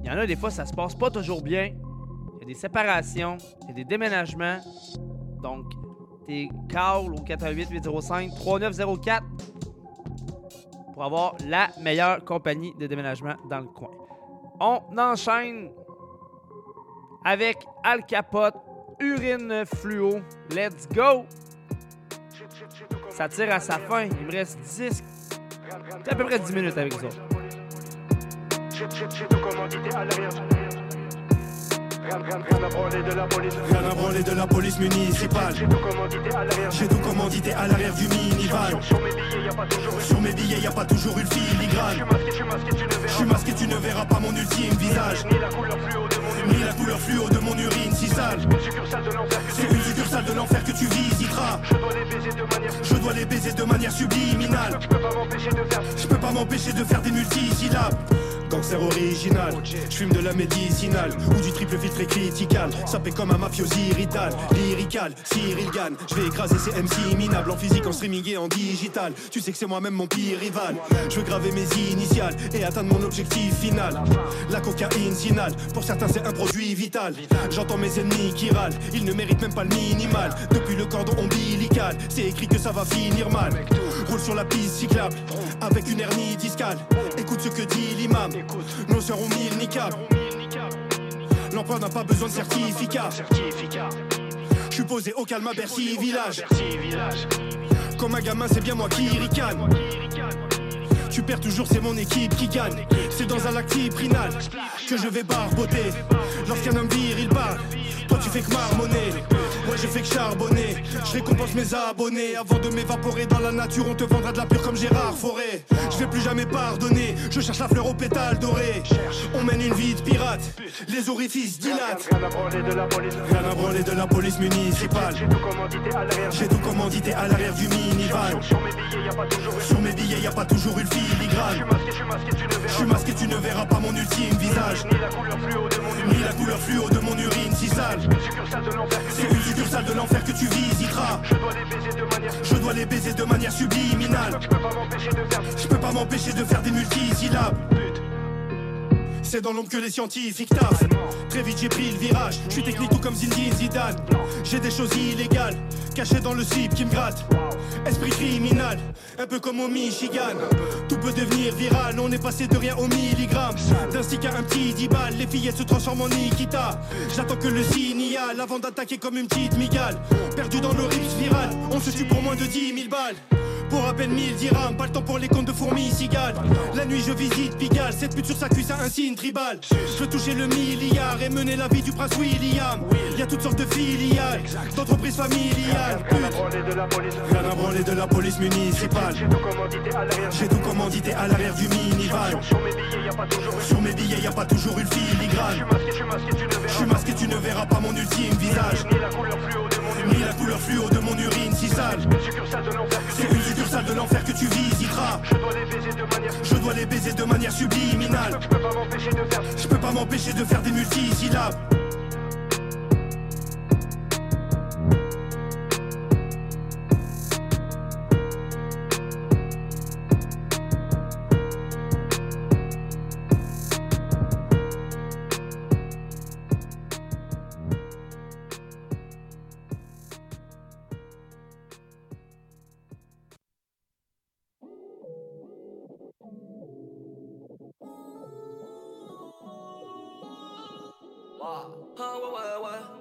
Il y en a des fois, ça se passe pas toujours bien. Il y a des séparations, il y a des déménagements. Donc, t'es call au 418-805-3904 pour avoir la meilleure compagnie de déménagement dans le coin. On enchaîne avec Al Capote, Urine Fluo. Let's go! Ça tire à sa fin. Il me reste 10. C'est à peu près 10 minutes avec vous Rien, à branler de la police. Rien à branler de la police municipale. J'ai tout commandité à l'arrière. J'ai tout commandité à l'arrière du minivan. Sur mes billets, y a pas toujours Sur mes billets, y a pas toujours une filigrane. Je suis masqué, tu ne verras Je suis masqué, tu ne verras pas mon ultime visage. Ni la couleur fluo de mon Ni la couleur fluo de mon urine si sale. Une succursale de l'enfer que C'est une succursale de l'enfer que tu visiteras. Je dois les baiser de manière. Je dois les baiser de manière subliminale. Je peux pas m'empêcher de faire. Je peux pas m'empêcher de faire des multisyllabes. Gangster original, je fume de la médicinale ou du triple filtré critical. Sapé comme un mafiosi rital, lyrical, Cyril Gann. Je vais écraser ces MC minables en physique, en streaming et en digital. Tu sais que c'est moi-même mon pire rival. Je veux graver mes initiales et atteindre mon objectif final. La cocaïne finale, pour certains c'est un produit vital. J'entends mes ennemis qui râlent, ils ne méritent même pas le minimal. Depuis le cordon ombilical, c'est écrit que ça va finir mal. Roule sur la piste cyclable, avec une hernie discale. Écoute ce que dit l'imam, nos sœurs ont mis le niqab. L'emploi n'a pas besoin de certificat. Je suis posé au calme à Bercy village. Comme un gamin, c'est bien moi qui ricane. Tu perds toujours, c'est mon équipe qui gagne. C'est dans un lac que je vais barboter. Lorsqu'un homme vire, il part. Toi, tu fais que marmonner. Ouais, je fais que charbonner. Je récompense mes abonnés. Avant de m'évaporer dans la nature, on te vendra de la pure comme Gérard Forêt. Je vais plus jamais pardonner. Je cherche la fleur aux pétales dorés. On mène une vie de pirate. Les orifices dilatent. Rien à branler de la police. Rien à branler de la police municipale. J'ai tout commandité à l'arrière. J'ai tout commandité à l'arrière du minivan. Sur mes billets, y a pas toujours Sur mes billets, y a pas toujours une filigrane. Je suis masqué, tu ne verras Je suis masqué, tu ne verras pas mon ultime visage. Ni la couleur fluo de la couleur fluo de mon urine si sale. C'est une succursale de l'enfer que tu visiteras. Je dois les baiser de manière. Je dois les baiser de manière subliminale. Je peux pas m'empêcher de faire. Je peux pas m'empêcher de faire des multisyllabes. C'est dans l'ombre que les scientifiques taffent. Très vite j'ai pris le virage. Je suis technique tout comme Zinedine Zidane. J'ai des choses illégales cachées dans le slip qui me gratte. Esprit criminel, un peu comme au Michigan. Tout peut devenir viral. On est passé de rien au milligramme. D'un stick à un petit 10 balles. Les fillettes se transforment en Nikita. J'attends que le signal avant d'attaquer comme une petite migale. Perdu dans l'horrible spirale. On se tue pour moins de 10 000 balles. Pour à peine 1000 dirhams, pas le temps pour les comptes de fourmis cigales. La nuit je visite Pigalle, cette pute sur sa cuisse a un signe tribal. Je veux toucher le milliard et mener la vie du prince William. Y a toutes sortes de filiales, d'entreprises familiales. Rien de la police. Rien à branler de la police municipale. J'ai tout commandité à l'arrière. Du minivan. Sur mes billets, y a pas toujours une filigrane. Je suis masqué, tu ne verras Je suis masqué, tu ne verras pas mon ultime visage. Ni la couleur fluo de mon urine. Si sale. C'est de l'enfer que tu visiteras. Je dois les baiser de manière. Je dois les baiser de manière subliminale. Je peux pas m'empêcher de faire. Je peux pas m'empêcher de faire des multisyllabes.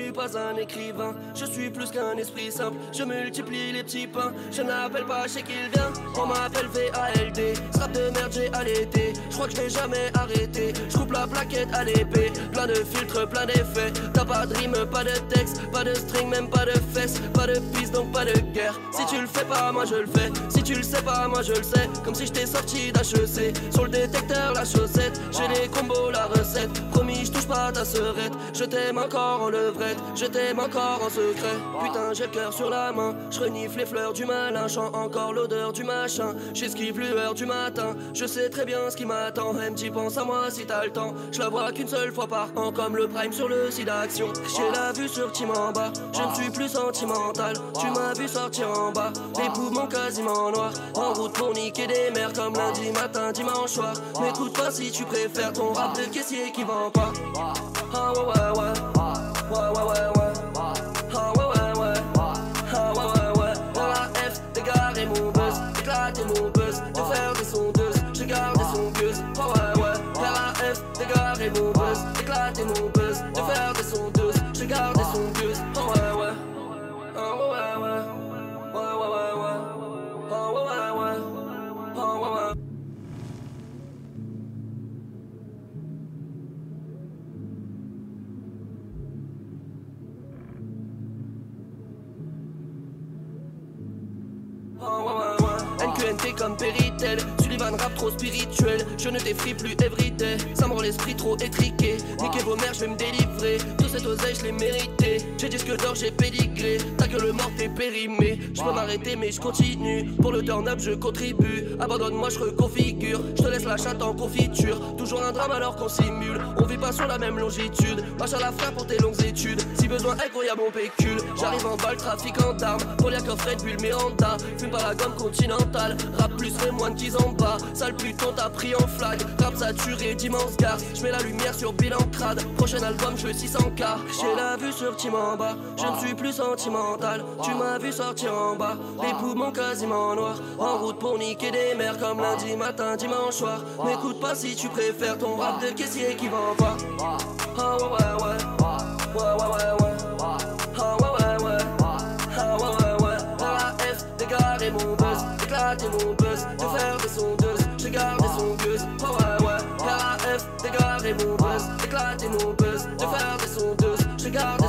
suis pas un écrivain, je suis plus qu'un esprit simple. Je multiplie les petits pains, je n'appelle pas chez qu'il vient. On m'appelle VALD, strap de merde j'ai allaité. Je crois que je vais jamais arrêter. Je coupe la plaquette à l'épée, plein de filtres, plein d'effets. T'as pas de rime, pas de texte, pas de string, même pas de fesses, pas de piste donc pas de guerre. Si tu le fais pas, moi je le fais. Si tu le sais pas, moi je le sais. Comme si j'étais sorti d'HEC. Sur le détecteur, la chaussette. J'ai les combos, la recette. Promis, je touche pas ta serette. Je t'aime encore en Je t'aime encore en secret. Putain, j'ai le cœur sur la main. Je renifle les fleurs du malin. Chant encore l'odeur du machin. J'esquive l'heure du matin. Je sais très bien ce qui m'attend. Même tu penses à moi si t'as le temps. Je la vois qu'une seule fois par an. Comme le prime sur le site d'action. J'ai la vue sur Tim en bas. Je ne suis plus sentimental. Tu m'as vu sortir en bas. Les poumons quasiment noirs. En route pour niquer des mers comme lundi matin, dimanche soir. M'écoute pas si tu préfères ton rap de caissier qui vend pas. Ah ouais ouais ouais. Mon buzz. Buzz. De faire des sondeuses. Je garde des songueuses. Ah ouais ouais. Dans la F, Ah ouais NQNT comme Péritel Sullivan rap trop spirituel. Je ne t'effrie plus everyday Ça me rend l'esprit trop étriqué. Niquez vos mères je vais me délivrer. Tout cette oseille je l'ai mérité J'ai disque d'or j'ai pédigré. Ta gueule morte est périmée. Je peux m'arrêter mais je continue. Pour le turn up je contribue. Abandonne-moi je reconfigure. Je te laisse la chatte en confiture. Toujours un drame alors qu'on simule. On vit pas sur la même longitude. Marche à la frère pour tes longues études. Si besoin incroyable mon pécule. J'arrive en balle trafic en d'armes Pour les coffrets de bulle Miranda Fume pas la gomme continentale Rap plus les moines qu'ils en bas. Sale putain t'as pris en flag. Rap saturé d'immense gars Je mets la lumière sur bilan crade. Prochain album je veux 600k J'ai la vue sur Tim en bas. Je ne suis plus sentimental. Tu m'as vu sortir en bas. Les poumons quasiment noirs. En route pour niquer des mers Comme lundi matin dimanche soir. M'écoute pas si tu préfères ton rap de caissier qui vend pas Ah ouais ouais ouais. Ouais ouais ouais ouais Éclater mon buzz De faire des sondeuses. Je garde des songueuses Ah ouais ouais. Dans la F dégarer mon buzz. Éclater mon buzz De faire des sondeuses. Je garde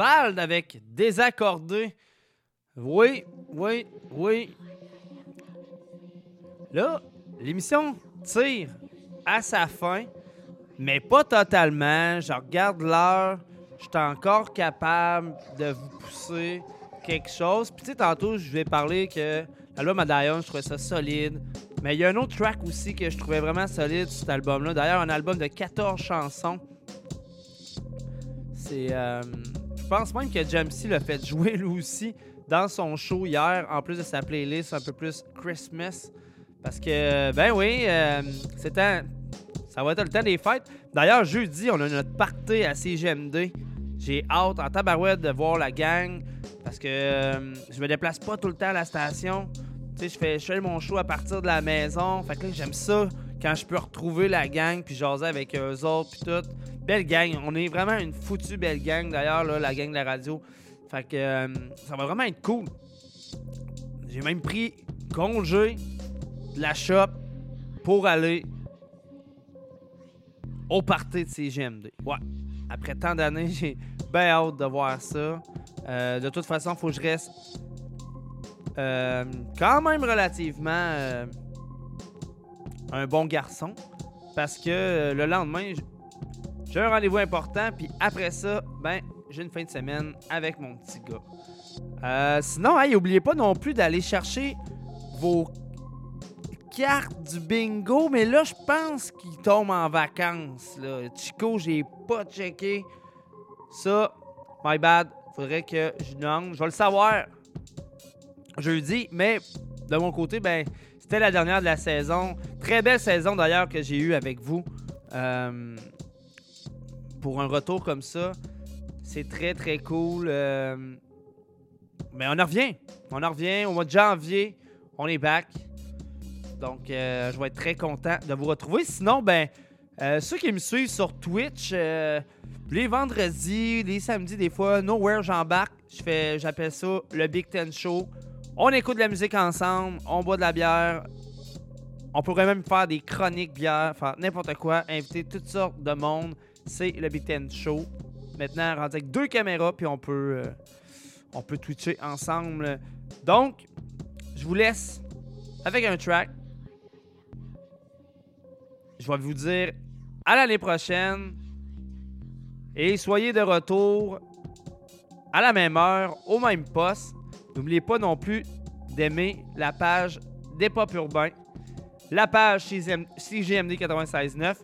Avec Désaccordé. Oui, oui, oui. Là, l'émission tire à sa fin, mais pas totalement. Je regarde l'heure, je suis encore capable de vous pousser quelque chose. Puis tu sais, tantôt, je vais parler que l'album Adaion, je trouvais ça solide. Mais il y a un autre track aussi que je trouvais vraiment solide sur cet album-là. D'ailleurs, un album de 14 chansons. C'est. euh, pense même que Jamsey l'a fait jouer lui aussi dans son show hier, en plus de sa playlist un peu plus Christmas. Parce que, ben oui, euh, c'est temps- ça va être le temps des fêtes. D'ailleurs, jeudi, on a notre party à CGMD. J'ai hâte en tabarouette de voir la gang parce que euh, je me déplace pas tout le temps à la station. Tu sais, je fais, je mon show à partir de la maison. Fait que là, j'aime ça quand je peux retrouver la gang puis jaser avec eux autres puis tout. Belle gang. On est vraiment une foutue belle gang d'ailleurs, la gang de la radio. Fait que euh, ça va vraiment être cool. J'ai même pris congé de la shop pour aller au party de CGMD. Ouais. Après tant d'années, j'ai bien hâte de voir ça. Euh, de toute façon, faut que je reste euh, quand même relativement euh, un bon garçon. Parce que le lendemain, J'ai un rendez-vous important, puis après ça, ben, j'ai une fin de semaine avec mon petit gars. Euh, sinon, hey, oubliez pas non plus d'aller chercher vos cartes du bingo, mais là, je pense qu'il tombe en vacances. Là. Chico, j'ai pas checké. Ça, my bad. Faudrait que je. Je vais le savoir jeudi, mais de mon côté, ben, c'était la dernière de la saison. Très belle saison d'ailleurs que j'ai eue avec vous. Euh, pour un retour comme ça, c'est très très cool. euh, mais on en revient. On en revient au mois de janvier. On est back. Donc, euh, je vais être très content de vous retrouver. Sinon, ben, euh, ceux qui me suivent sur Twitch, les vendredis, les samedis, des fois, nowhere, j'embarque. Je fais, j'appelle ça le Big Ten Show. On écoute de la musique ensemble, on boit de la bière. On pourrait même faire des chroniques bière, faire n'importe quoi, inviter toutes sortes de monde. C'est le Big Ten Show. Maintenant, rendu avec deux caméras, puis on peut, euh, on peut twitcher ensemble. Donc, je vous laisse avec un track. Je vais vous dire à l'année prochaine. Et soyez de retour à la même heure, au même poste. N'oubliez pas non plus d'aimer la page des Pop Urbains, la page CGM CGMD 96.9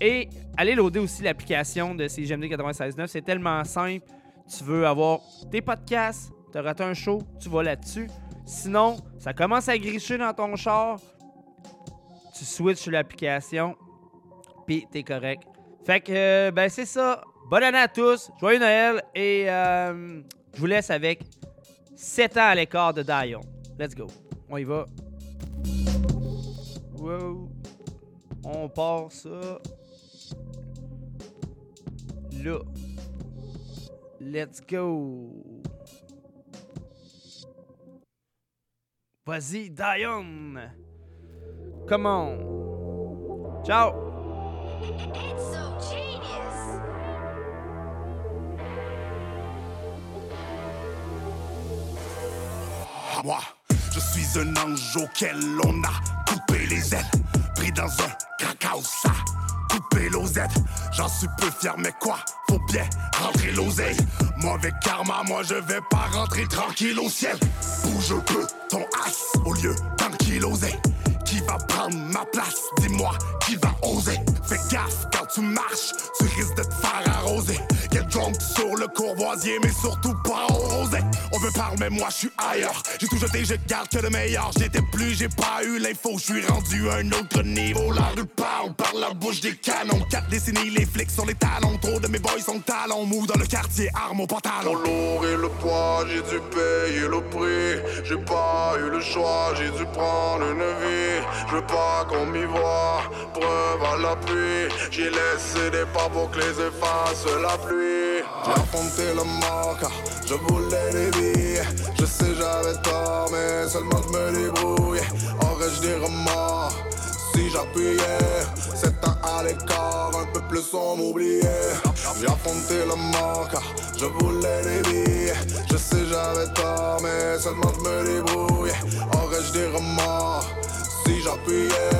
et allez loader aussi l'application de CGMD 96.9. C'est tellement simple. Tu veux avoir tes podcasts, tu raté un show, tu vas là-dessus. Sinon, ça commence à gricher dans ton char, tu switches sur l'application, puis t'es correct. Fait que, euh, ben c'est ça. Bonne année à tous, joyeux Noël, et euh, je vous laisse avec 7 ans à l'écart de Dion. Let's go. On y va. Wow. On part ça. Là. Let's go. Vas-y, Dion. Come on. Ciao. Moi, je suis un ange auquel on a coupé les ailes. Pris dans un house, ça J'en suis peu fier, mais quoi? Faut bien rentrer l'oseille. Mauvais karma, moi je vais pas rentrer tranquille au ciel. Bouge un peu ton as au lieu d'enkyloser. Qui va prendre ma place? Dis-moi, qui va oser? Fais gaffe quand tu marches, tu risques de te faire arroser. Get drunk sur le courvoisier, mais surtout pas au rosé. On veut parler, mais moi je suis ailleurs. J'ai tout jeté, je garde que le meilleur. J'étais plus, j'ai pas eu l'info, je suis rendu à un autre niveau. La rue parle par la bouche des canons. Quatre décennies, les flics sur les talons. Trop de mes boys sont talons mou dans le quartier, arme au pantalon. Pour lourd et le poids, j'ai dû payer le prix. J'ai pas eu le choix, j'ai dû prendre une vie. Je veux pas qu'on m'y voit, preuve à l'appui. J'ai laissé des pas pour que les efface la pluie. J'ai affronté le car je voulais des billets. Je sais j'avais tort, mais seulement je me débrouille. Aurais-je des remords? Si j'appuyais, sept ans à l'écart, un peu plus on m'oubliait. J'ai affronté le car je voulais des billets. Je sais j'avais tort, mais seulement je me débrouille. Aurais-je des remords? Si j'appuyais,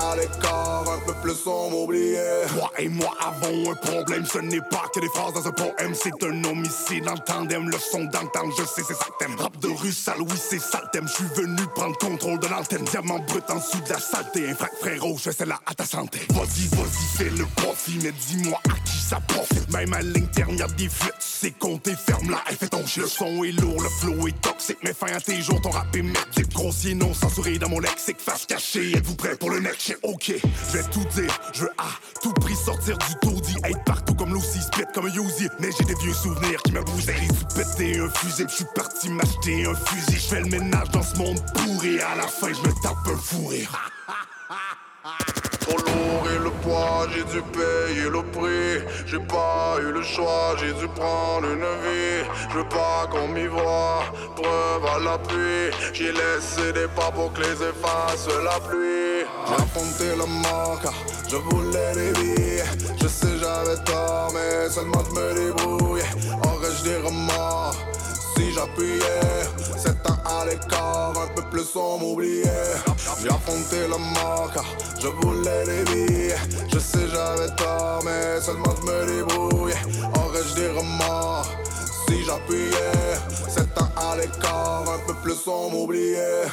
à l'écart, un peu plus on m'oubliait. Toi et moi avons un problème, ce n'est pas que des phrases dans un poème, c'est un homicide en tandem, le son d'entendre, je sais c'est ça. Rap de rue sale, oui c'est ça le je suis venu prendre contrôle de l'antenne, diamant brut en dessous de la saleté, un frère frérot, je sais là à ta santé. Vas-y, vas-y, fais le profit, mais dis-moi à qui ça profite. Même à l'intérieur des fuites, tu sais compter, ferme la fais ton shit. Le son est lourd, le flow est toxique, mais fin à tes jours, ton rap est merdique. Grossier, non censuré dans mon lexique, face cachée, êtes-vous prêts pour le next? Shit? Ok, je vais tout dire, je veux à tout prix sortir du taudis, être partout comme l'Ossi, split comme un. Mais j'ai des vieux souvenirs qui me bousillent. J'ai péter un fusil, je suis parti m'acheter un fusil. Je fais le ménage dans ce monde pourri, à la fin je me tape un fou rire. Trop lourd et le poids, j'ai dû payer le prix. J'ai pas eu le choix, j'ai dû prendre une vie. Je veux pas qu'on m'y voit, preuve à l'appui. J'ai laissé des pas pour que les efface la pluie. J'ai affronté le car je voulais des billets. Je sais j'avais tort, mais seulement je me débrouille. Aurais-je des remords? Si j'appuyais, l'écart, un peu plus on m'oubliait. J'ai affronté le mort car je voulais les billets. Je sais j'avais tort, mais seulement je me débrouillais. Aurais-je des remords si j'appuyais? Sept ans à l'écart, un peu plus on m'oubliait.